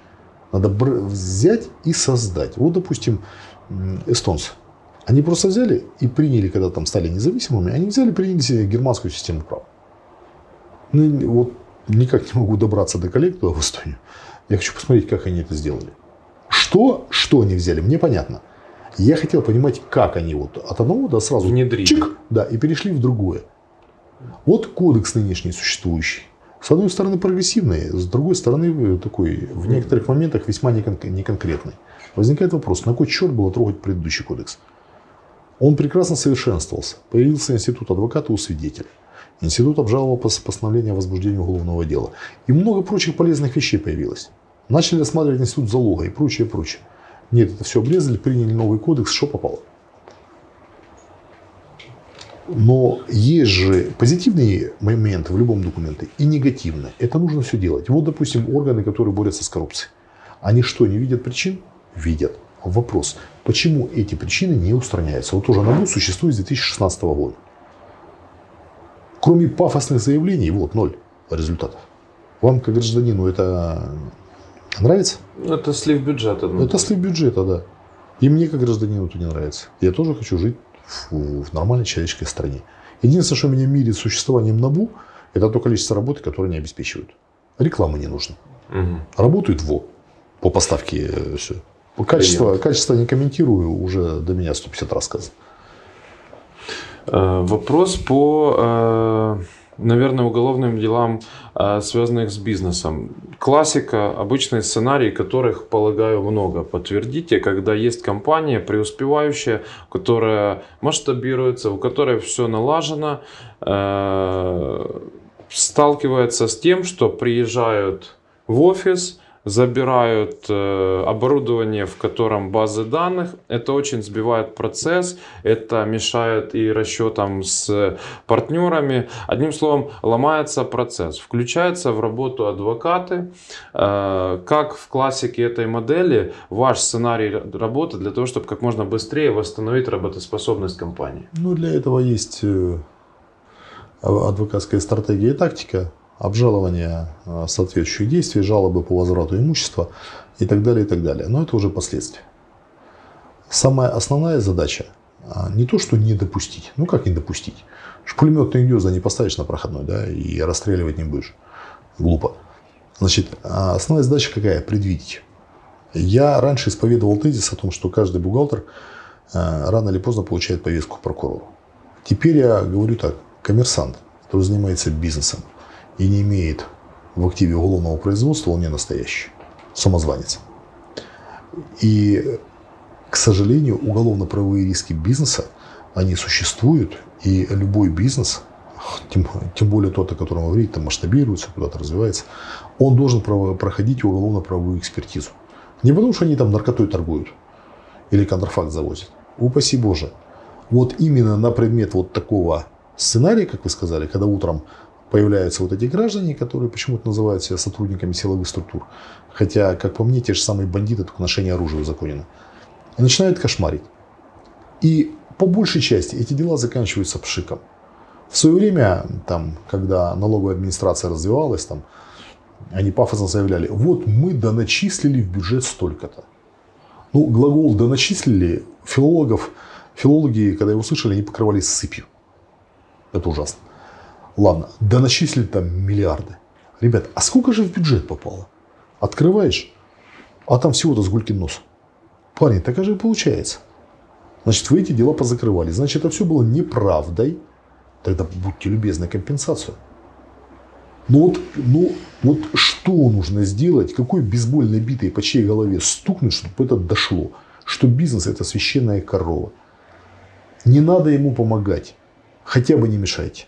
Надо взять и создать. Вот, допустим, эстонцы. Они просто взяли и приняли, когда там стали независимыми, они взяли и приняли себе германскую систему права. Ну, вот никак не могу добраться до коллег туда в Эстонию. Я хочу посмотреть, как они это сделали. Что, что они взяли, мне понятно. Я хотел понимать, как они вот от одного до сразу
внедрили.
Чик, да, и перешли в другое. Вот кодекс нынешний существующий. С одной стороны прогрессивный, с другой стороны такой в некоторых моментах весьма неконкретный. Возникает вопрос, на кой черт было трогать предыдущий кодекс? Он прекрасно совершенствовался. Появился институт адвоката у свидетеля. Институт обжаловал постановление о возбуждении уголовного дела. И много прочих полезных вещей появилось. Начали рассматривать институт залога и прочее, прочее. Нет, это все обрезали, приняли новый кодекс, что попало. Но есть же позитивные моменты в любом документе и негативные. Это нужно все делать. Вот, допустим, органы, которые борются с коррупцией. Они что, не видят причин? видят. Вопрос, почему эти причины не устраняются? Вот уже НАБУ существует с 2016 года. Кроме пафосных заявлений, вот ноль результатов. Вам, как гражданину, это нравится?
Это слив бюджета.
Ну, это слив бюджета, да. И мне, как гражданину, это не нравится. Я тоже хочу жить в, в нормальной человеческой стране. Единственное, что меня мирит с существованием НАБУ, это то количество работы, которое они обеспечивают. Рекламы не нужно. Угу. Работают ВО по поставке э, все. Качество, качество не комментирую, уже до меня 150 раз сказано.
Э, вопрос по, э, наверное, уголовным делам, э, связанных с бизнесом. Классика, обычный сценарий, которых, полагаю, много. Подтвердите, когда есть компания преуспевающая, которая масштабируется, у которой все налажено, сталкивается с тем, что приезжают в офис, забирают э, оборудование, в котором базы данных. Это очень сбивает процесс, это мешает и расчетам с партнерами. Одним словом, ломается процесс. Включаются в работу адвокаты. Э, как в классике этой модели ваш сценарий работы для того, чтобы как можно быстрее восстановить работоспособность компании?
Ну, для этого есть э, адвокатская стратегия и тактика обжалование э, соответствующих действий, жалобы по возврату имущества и так далее, и так далее. Но это уже последствия. Самая основная задача а, не то, что не допустить. Ну, как не допустить? Пулеметные гнезда не поставишь на проходной, да, и расстреливать не будешь. Глупо. Значит, а основная задача какая? Предвидеть. Я раньше исповедовал тезис о том, что каждый бухгалтер э, рано или поздно получает повестку прокурору. Теперь я говорю так. Коммерсант, который занимается бизнесом и не имеет в активе уголовного производства, он не настоящий. Самозванец. И, к сожалению, уголовно-правовые риски бизнеса, они существуют, и любой бизнес, тем, тем более тот, о котором вы говорите, там масштабируется, куда-то развивается, он должен проходить уголовно-правовую экспертизу. Не потому, что они там наркотой торгуют или контрафакт завозят. Упаси Боже. Вот именно на предмет вот такого сценария, как вы сказали, когда утром появляются вот эти граждане, которые почему-то называют себя сотрудниками силовых структур. Хотя, как по мне, те же самые бандиты, только ношение оружия узаконено. И начинают кошмарить. И по большей части эти дела заканчиваются пшиком. В свое время, там, когда налоговая администрация развивалась, там, они пафосно заявляли, вот мы доначислили в бюджет столько-то. Ну, глагол доначислили филологов, филологи, когда его услышали, они покрывались сыпью. Это ужасно. Ладно, доначислили там миллиарды. Ребят, а сколько же в бюджет попало? Открываешь, а там всего-то с нос. Парень, так же и получается. Значит, вы эти дела позакрывали. Значит, это все было неправдой. Тогда будьте любезны, компенсацию. Ну вот, ну вот что нужно сделать, какой бейсбольной битой по чьей голове стукнуть, чтобы это дошло, что бизнес это священная корова. Не надо ему помогать, хотя бы не мешайте.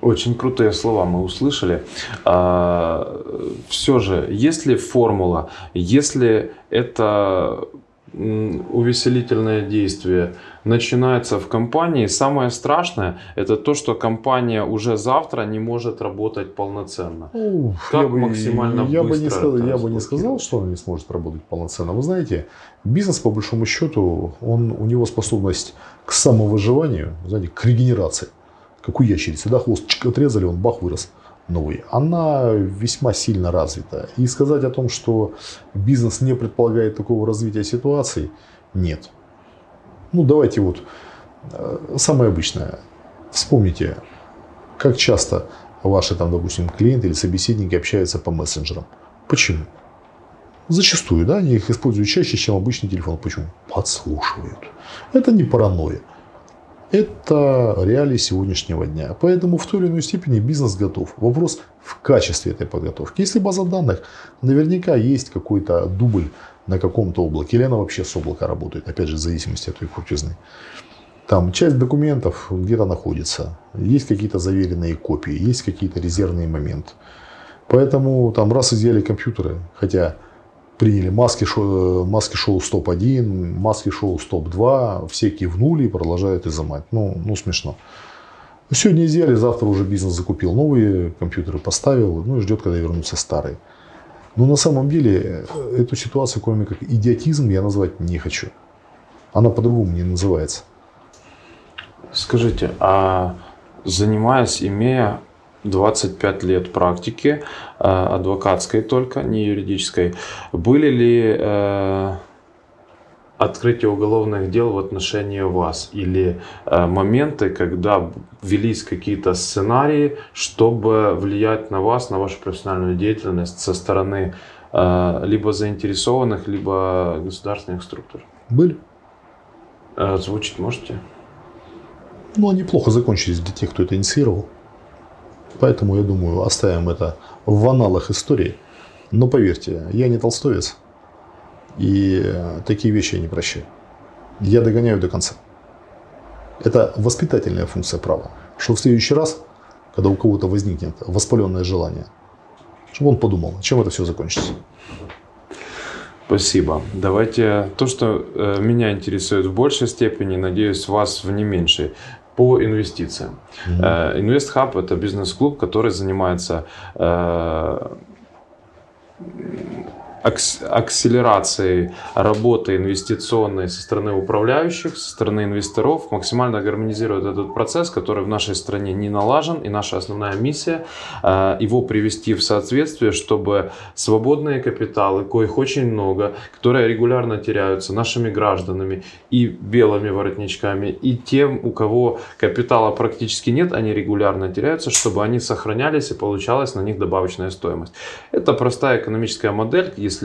Очень крутые слова мы услышали. А, все же, есть ли формула, если это увеселительное действие начинается в компании, самое страшное это то, что компания уже завтра не может работать полноценно.
Ну, как я максимально бы, я бы не сказал, Я бы не сказал, что он не сможет работать полноценно. Вы знаете, бизнес по большому счету, он, у него способность к самовыживанию, знаете, к регенерации. Как у ящерицы, да, хвост отрезали, он бах вырос новый, она весьма сильно развита. И сказать о том, что бизнес не предполагает такого развития ситуации, нет. Ну, давайте вот э, самое обычное. Вспомните, как часто ваши, там, допустим, клиенты или собеседники общаются по мессенджерам. Почему? Зачастую, да, они их используют чаще, чем обычный телефон. Почему? Подслушивают. Это не паранойя. Это реалии сегодняшнего дня. Поэтому в той или иной степени бизнес готов. Вопрос в качестве этой подготовки. Если база данных, наверняка есть какой-то дубль на каком-то облаке. Или она вообще с облака работает. Опять же, в зависимости от той крутизны. Там часть документов где-то находится. Есть какие-то заверенные копии. Есть какие-то резервные моменты. Поэтому там раз изъяли компьютеры. Хотя приняли маски, шоу, маски шоу стоп-1, маски шоу стоп-2, все кивнули и продолжают изымать. Ну, ну смешно. Сегодня изъяли, завтра уже бизнес закупил новые компьютеры, поставил, ну и ждет, когда вернутся старые. Но на самом деле э, эту ситуацию, кроме как идиотизм, я назвать не хочу. Она по-другому не называется.
Скажите, а занимаясь, имея 25 лет практики, э, адвокатской только, не юридической. Были ли э, открытие уголовных дел в отношении вас или э, моменты, когда велись какие-то сценарии, чтобы влиять на вас, на вашу профессиональную деятельность со стороны либо заинтересованных, либо государственных структур?
Были.
Озвучить можете?
Ну, они плохо закончились для тех, кто это инициировал. Поэтому, я думаю, оставим это в аналах истории. Но поверьте, я не толстовец. И такие вещи я не прощаю. Я догоняю до конца. Это воспитательная функция права. Что в следующий раз, когда у кого-то возникнет воспаленное желание, чтобы он подумал, чем это все закончится.
Спасибо. Давайте то, что э, меня интересует в большей степени, надеюсь, вас в не меньшей по инвестициям. Mm-hmm. InvestHub – это бизнес-клуб, который занимается акселерацией работы инвестиционной со стороны управляющих, со стороны инвесторов, максимально гармонизирует этот процесс, который в нашей стране не налажен, и наша основная миссия э, его привести в соответствие, чтобы свободные капиталы, коих очень много, которые регулярно теряются нашими гражданами и белыми воротничками, и тем, у кого капитала практически нет, они регулярно теряются, чтобы они сохранялись и получалась на них добавочная стоимость. Это простая экономическая модель, если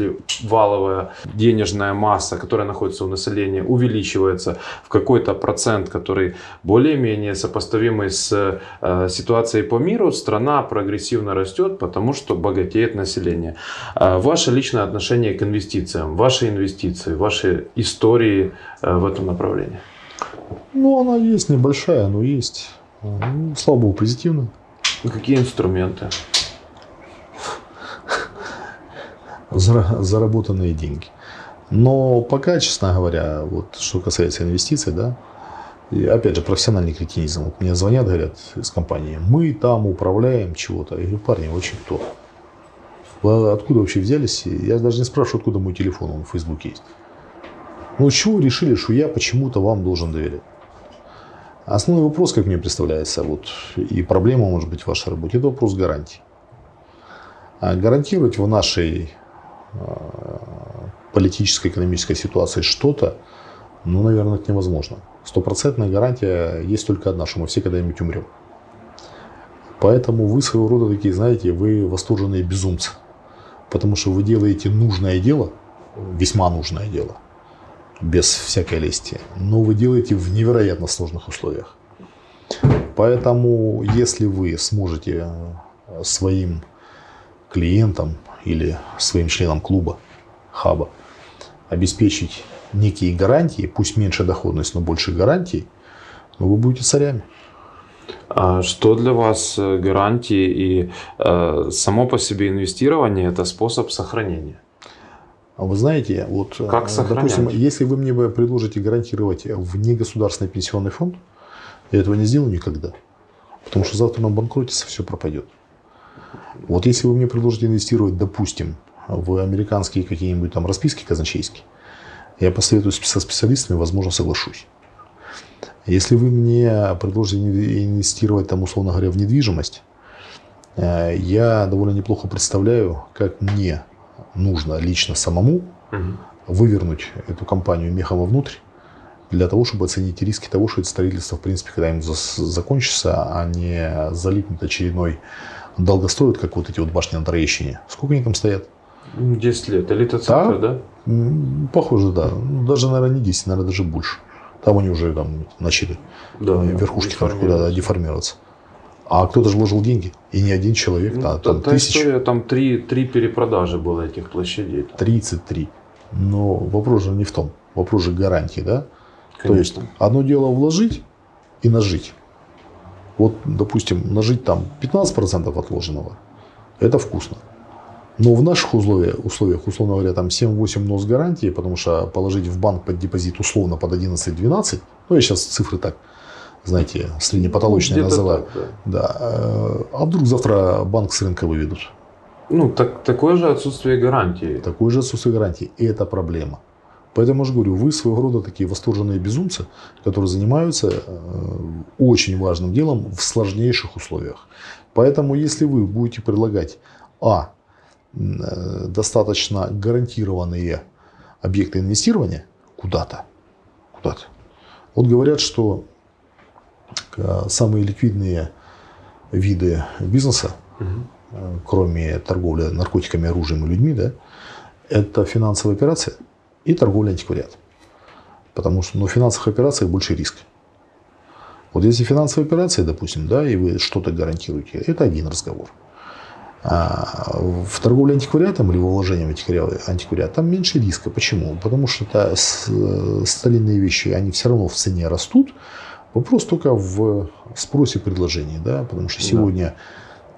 валовая денежная масса, которая находится у населения, увеличивается в какой-то процент, который более-менее сопоставимый с э, ситуацией по миру, страна прогрессивно растет, потому что богатеет население. Э, ваше личное отношение к инвестициям, ваши инвестиции, ваши истории э, в этом направлении?
Ну, она есть небольшая, но есть. Ну, слава богу, позитивно.
Какие инструменты?
Заработанные деньги. Но пока, честно говоря, вот что касается инвестиций, да, и опять же, профессиональный кретинизм. Вот мне звонят, говорят из компании, мы там управляем чего-то. Я говорю, парни, вообще кто? Вы откуда вообще взялись? Я даже не спрашиваю, откуда мой телефон, он в Фейсбуке есть. Ну, чего решили, что я почему-то вам должен доверять? Основной вопрос, как мне представляется, вот, и проблема может быть в вашей работе, это вопрос гарантии. А гарантировать в нашей политической, экономической ситуации что-то, ну, наверное, это невозможно. Стопроцентная гарантия есть только одна, что мы все когда-нибудь умрем. Поэтому вы своего рода такие, знаете, вы восторженные безумцы. Потому что вы делаете нужное дело, весьма нужное дело, без всякой лести, но вы делаете в невероятно сложных условиях. Поэтому, если вы сможете э, своим клиентам или своим членам клуба, хаба, обеспечить некие гарантии, пусть меньше доходность, но больше гарантий, но вы будете царями.
А что для вас э, гарантии и э, само по себе инвестирование это способ сохранения?
А вы знаете, вот,
э, как сохранять? допустим,
если вы мне предложите гарантировать внегосударственный пенсионный фонд, я этого не сделаю никогда. Потому что завтра на банкротится, все пропадет. Вот если вы мне предложите инвестировать, допустим, в американские какие-нибудь там расписки казначейские, я посоветуюсь со специалистами, возможно, соглашусь. Если вы мне предложите инвестировать, там, условно говоря, в недвижимость, э, я довольно неплохо представляю, как мне нужно лично самому угу. вывернуть эту компанию мехом вовнутрь, для того, чтобы оценить риски того, что это строительство, в принципе, когда-нибудь закончится, а не залипнет очередной долгостроят, как вот эти вот башни на Троещине. Сколько они там стоят?
10 лет. Элита-центр, да?
да? Похоже, да. Ну, даже, наверное, не 10, наверное, даже больше. Там они уже там начали да, э, верхушки там куда деформироваться. А кто-то же вложил деньги. И не один человек. Ну,
да, там та тысяч. история, там три, три перепродажи было этих площадей.
33. Но вопрос же не в том. Вопрос же гарантии, да? Конечно. То есть одно дело вложить и нажить. Вот, допустим, нажить там 15% отложенного, это вкусно. Но в наших условиях, условиях условно говоря, там 7-8 нос гарантии, потому что положить в банк под депозит условно под 11-12, ну я сейчас цифры так, знаете, среднепотолочные называю. Так, да. да. Э, а вдруг завтра банк с рынка выведут?
Ну, так, такое же отсутствие гарантии.
Такое же отсутствие гарантии. И это проблема. Поэтому я же говорю, вы своего рода такие восторженные безумцы, которые занимаются э, очень важным делом в сложнейших условиях. Поэтому если вы будете предлагать, а, э, достаточно гарантированные объекты инвестирования куда-то, куда-то. Вот говорят, что э, самые ликвидные виды бизнеса, угу. кроме торговли наркотиками, оружием и людьми, да, это финансовая операция – и торговля антиквариат. Потому что ну, в финансовых операциях больше риск. Вот если финансовые операции, допустим, да, и вы что-то гарантируете, это один разговор. А в торговле антиквариатом или в вложении в антиквариат там меньше риска. Почему? Потому что это старинные вещи, они все равно в цене растут. Вопрос только в спросе и предложении. Да? Потому что сегодня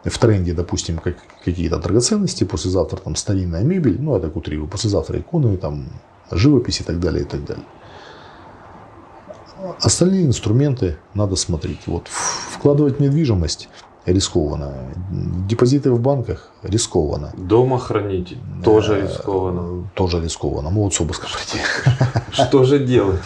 да. в тренде, допустим, как, какие-то драгоценности, послезавтра там старинная мебель, ну, это так утрирую, послезавтра иконы, там, живопись и так далее, и так далее. Остальные инструменты надо смотреть. Вот, вкладывать в недвижимость рискованно. Депозиты в банках рискованно.
Дома хранить тоже рискованно.
Тоже рискованно. Могут с обыском прийти.
Что же делать?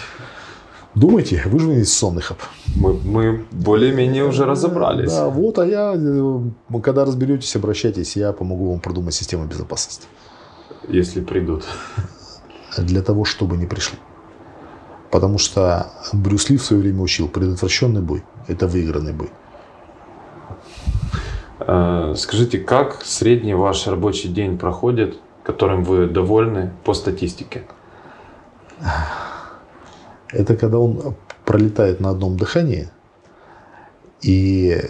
Думайте, вы же инвестиционный хаб.
Мы, мы более-менее уже разобрались.
Да, вот, а я, э, когда разберетесь, обращайтесь, я помогу вам продумать систему безопасности.
Если придут.
Для того, чтобы не пришли. Потому что Брюс Ли в свое время учил, предотвращенный бой – это выигранный бой.
Э, скажите, как средний ваш рабочий день проходит, которым вы довольны по статистике?
Это когда он пролетает на одном дыхании, и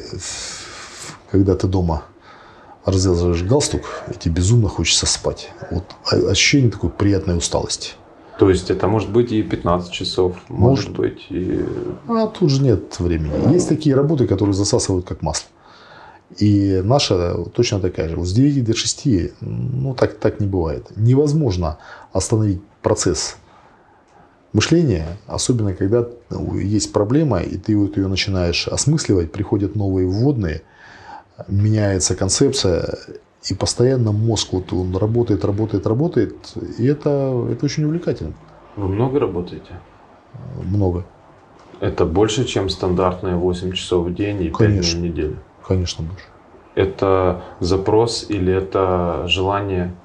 когда ты дома развязываешь галстук, и тебе безумно хочется спать. Вот ощущение такой приятной усталости.
То есть это может быть и 15 часов, может, может быть и...
А тут же нет времени. Есть такие работы, которые засасывают как масло. И наша точно такая же. С 9 до 6, ну так, так не бывает. Невозможно остановить процесс мышления, особенно когда есть проблема, и ты вот ее начинаешь осмысливать, приходят новые вводные, меняется концепция, и постоянно мозг вот он работает, работает, работает, и это, это очень увлекательно.
Вы много работаете?
Много.
Это больше, чем стандартные 8 часов в день и 5 дней в неделю?
Конечно, больше.
Это запрос или это желание?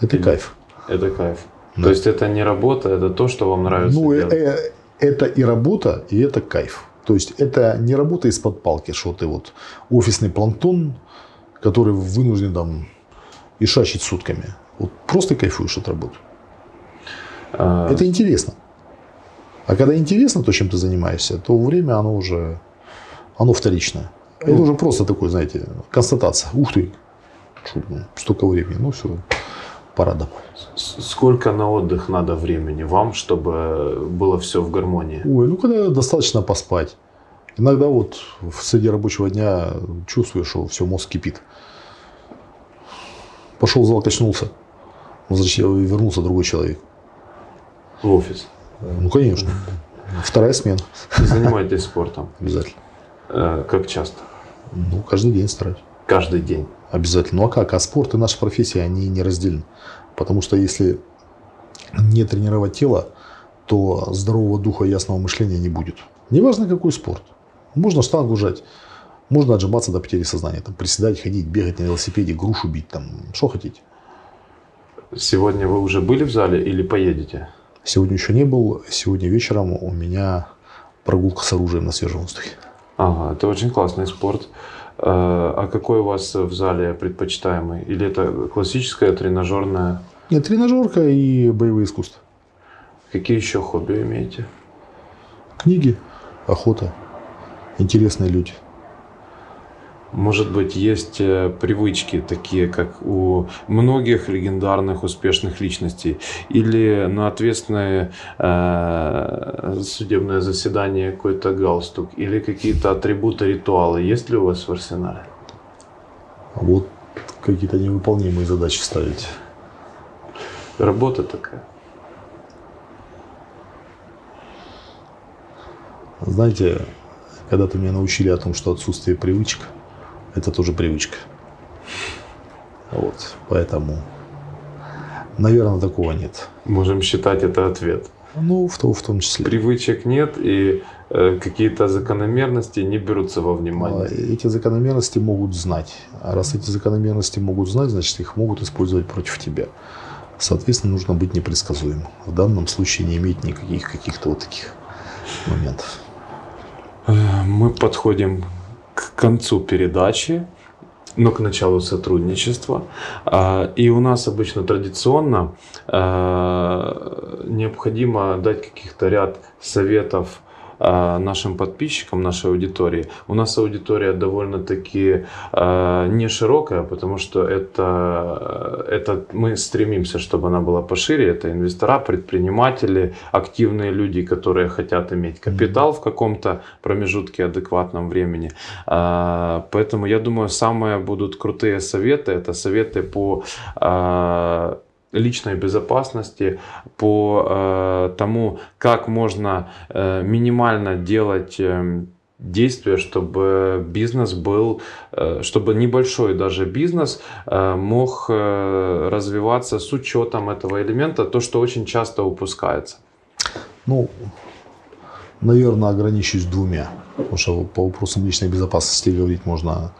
Это
или...
кайф.
Это кайф. Да. То есть это не работа, это то, что вам нравится
ну,
делать?
Э, это и работа, и это кайф. То есть это не работа из-под палки, что ты вот офисный планктон, который вынужден там и шачить сутками. Вот просто кайфуешь от работы. А... Это интересно. А когда интересно то, чем ты занимаешься, то время оно уже оно вторичное. Это уже просто такой, знаете, констатация. Ух ты, столько времени. Ну все, пора домой.
Сколько на отдых надо времени вам, чтобы было все в гармонии?
Ой, ну когда достаточно поспать. Иногда вот в среди рабочего дня чувствуешь, что все, мозг кипит. Пошел в зал, качнулся. Вернулся другой человек.
В офис?
Ну, конечно. Вторая смена.
Занимаетесь спортом?
Обязательно.
Э, как часто?
Ну, каждый день стараюсь.
Каждый день?
Обязательно. Ну, а как? А спорт и наша профессия, они не разделены. Потому что если не тренировать тело, то здорового духа и ясного мышления не будет. Неважно, какой спорт. Можно штангу жать, можно отжиматься до потери сознания, там, приседать, ходить, бегать на велосипеде, грушу бить, там, что хотите.
Сегодня вы уже были в зале или поедете?
Сегодня еще не был. Сегодня вечером у меня прогулка с оружием на свежем воздухе.
Ага, это очень классный спорт. А какой у вас в зале предпочитаемый? Или это классическая тренажерная?
Нет, тренажерка и боевые искусства.
Какие еще хобби имеете?
Книги, охота, интересные люди.
Может быть, есть э, привычки такие, как у многих легендарных успешных личностей, или на ответственное э, судебное заседание какой-то галстук, или какие-то атрибуты, ритуалы. Есть ли у вас в арсенале?
Вот какие-то невыполнимые задачи ставить.
Работа такая.
Знаете, когда-то меня научили о том, что отсутствие привычек – это тоже привычка. Вот, поэтому, наверное, такого нет.
Можем считать это ответ.
Ну, в, том, в том числе.
Привычек нет, и э, какие-то закономерности не берутся во внимание.
А, эти закономерности могут знать. А раз эти закономерности могут знать, значит, их могут использовать против тебя. Соответственно, нужно быть непредсказуемым. В данном случае не иметь никаких каких-то вот таких моментов.
Э, мы подходим к концу передачи, но к началу сотрудничества. А, и у нас обычно традиционно а, необходимо дать каких-то ряд советов нашим подписчикам, нашей аудитории. У нас аудитория довольно-таки э, не широкая, потому что это, это мы стремимся, чтобы она была пошире. Это инвестора, предприниматели, активные люди, которые хотят иметь капитал в каком-то промежутке адекватном времени. Э, поэтому я думаю, самые будут крутые советы. Это советы по личной безопасности, по э, тому, как можно э, минимально делать э, действия, чтобы бизнес был, э, чтобы небольшой даже бизнес э, мог э, развиваться с учетом этого элемента, то, что очень часто упускается?
Ну, наверное, ограничусь двумя. Потому что по вопросам личной безопасности говорить можно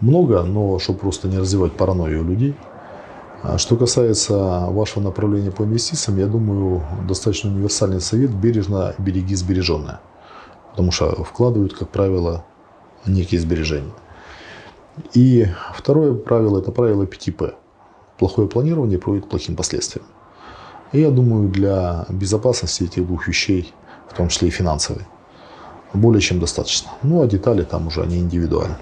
много, но чтобы просто не развивать паранойю у людей. А что касается вашего направления по инвестициям, я думаю, достаточно универсальный совет – бережно береги сбереженное. Потому что вкладывают, как правило, некие сбережения. И второе правило – это правило 5П. Плохое планирование приводит к плохим последствиям. И я думаю, для безопасности этих двух вещей, в том числе и финансовой, более чем достаточно. Ну, а детали там уже они индивидуальны.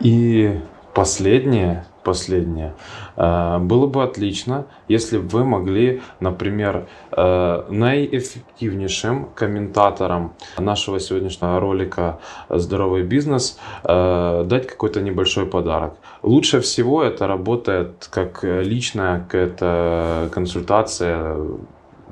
И последнее, последнее. Э, было бы отлично, если бы вы могли, например, э, наиэффективнейшим комментаторам нашего сегодняшнего ролика «Здоровый бизнес» э, дать какой-то небольшой подарок. Лучше всего это работает как личная какая-то консультация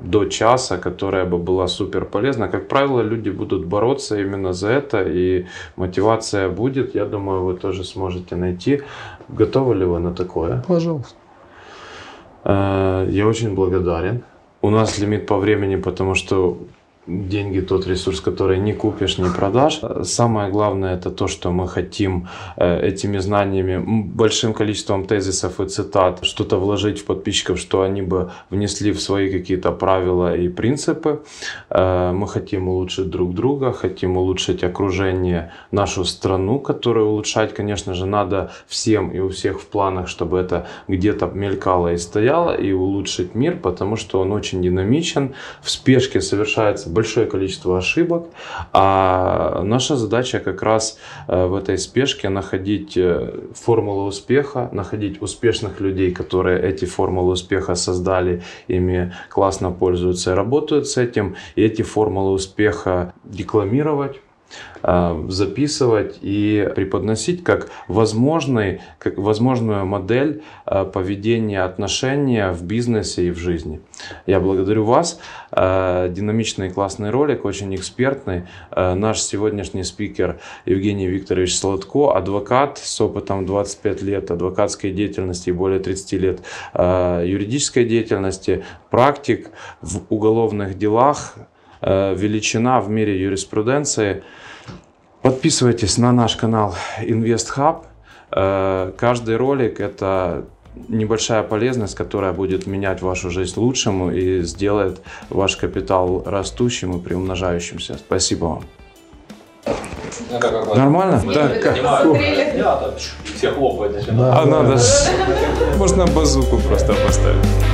до часа, которая бы была супер полезна. Как правило, люди будут бороться именно за это, и мотивация будет. Я думаю, вы тоже сможете найти. Готовы ли вы на такое?
Пожалуйста.
Э, я очень благодарен. У нас лимит по времени, потому что деньги тот ресурс, который не купишь, не продашь. Самое главное это то, что мы хотим э, этими знаниями, большим количеством тезисов и цитат что-то вложить в подписчиков, что они бы внесли в свои какие-то правила и принципы. Э, мы хотим улучшить друг друга, хотим улучшить окружение, нашу страну, которую улучшать, конечно же, надо всем и у всех в планах, чтобы это где-то мелькало и стояло, и улучшить мир, потому что он очень динамичен, в спешке совершается большое количество ошибок, а наша задача как раз э, в этой спешке находить э, формулу успеха, находить успешных людей, которые эти формулы успеха создали, ими классно пользуются и работают с этим, и эти формулы успеха декламировать, записывать и преподносить как, возможный, как возможную модель э, поведения отношения в бизнесе и в жизни. Я благодарю вас. Э, динамичный классный ролик, очень экспертный. Наш сегодняшний спикер Евгений Викторович Солодко, адвокат с опытом 25 лет адвокатской деятельности и более 30 лет юридической деятельности, практик в уголовных делах, величина в мире юриспруденции – Подписывайтесь на наш канал Invest Hub. Э, каждый ролик это небольшая полезность, которая будет менять вашу жизнь лучшему и сделает ваш капитал растущим и приумножающимся. Спасибо вам. Нормально?
Да, как? Все хлопают.
А надо Можно базуку просто поставить.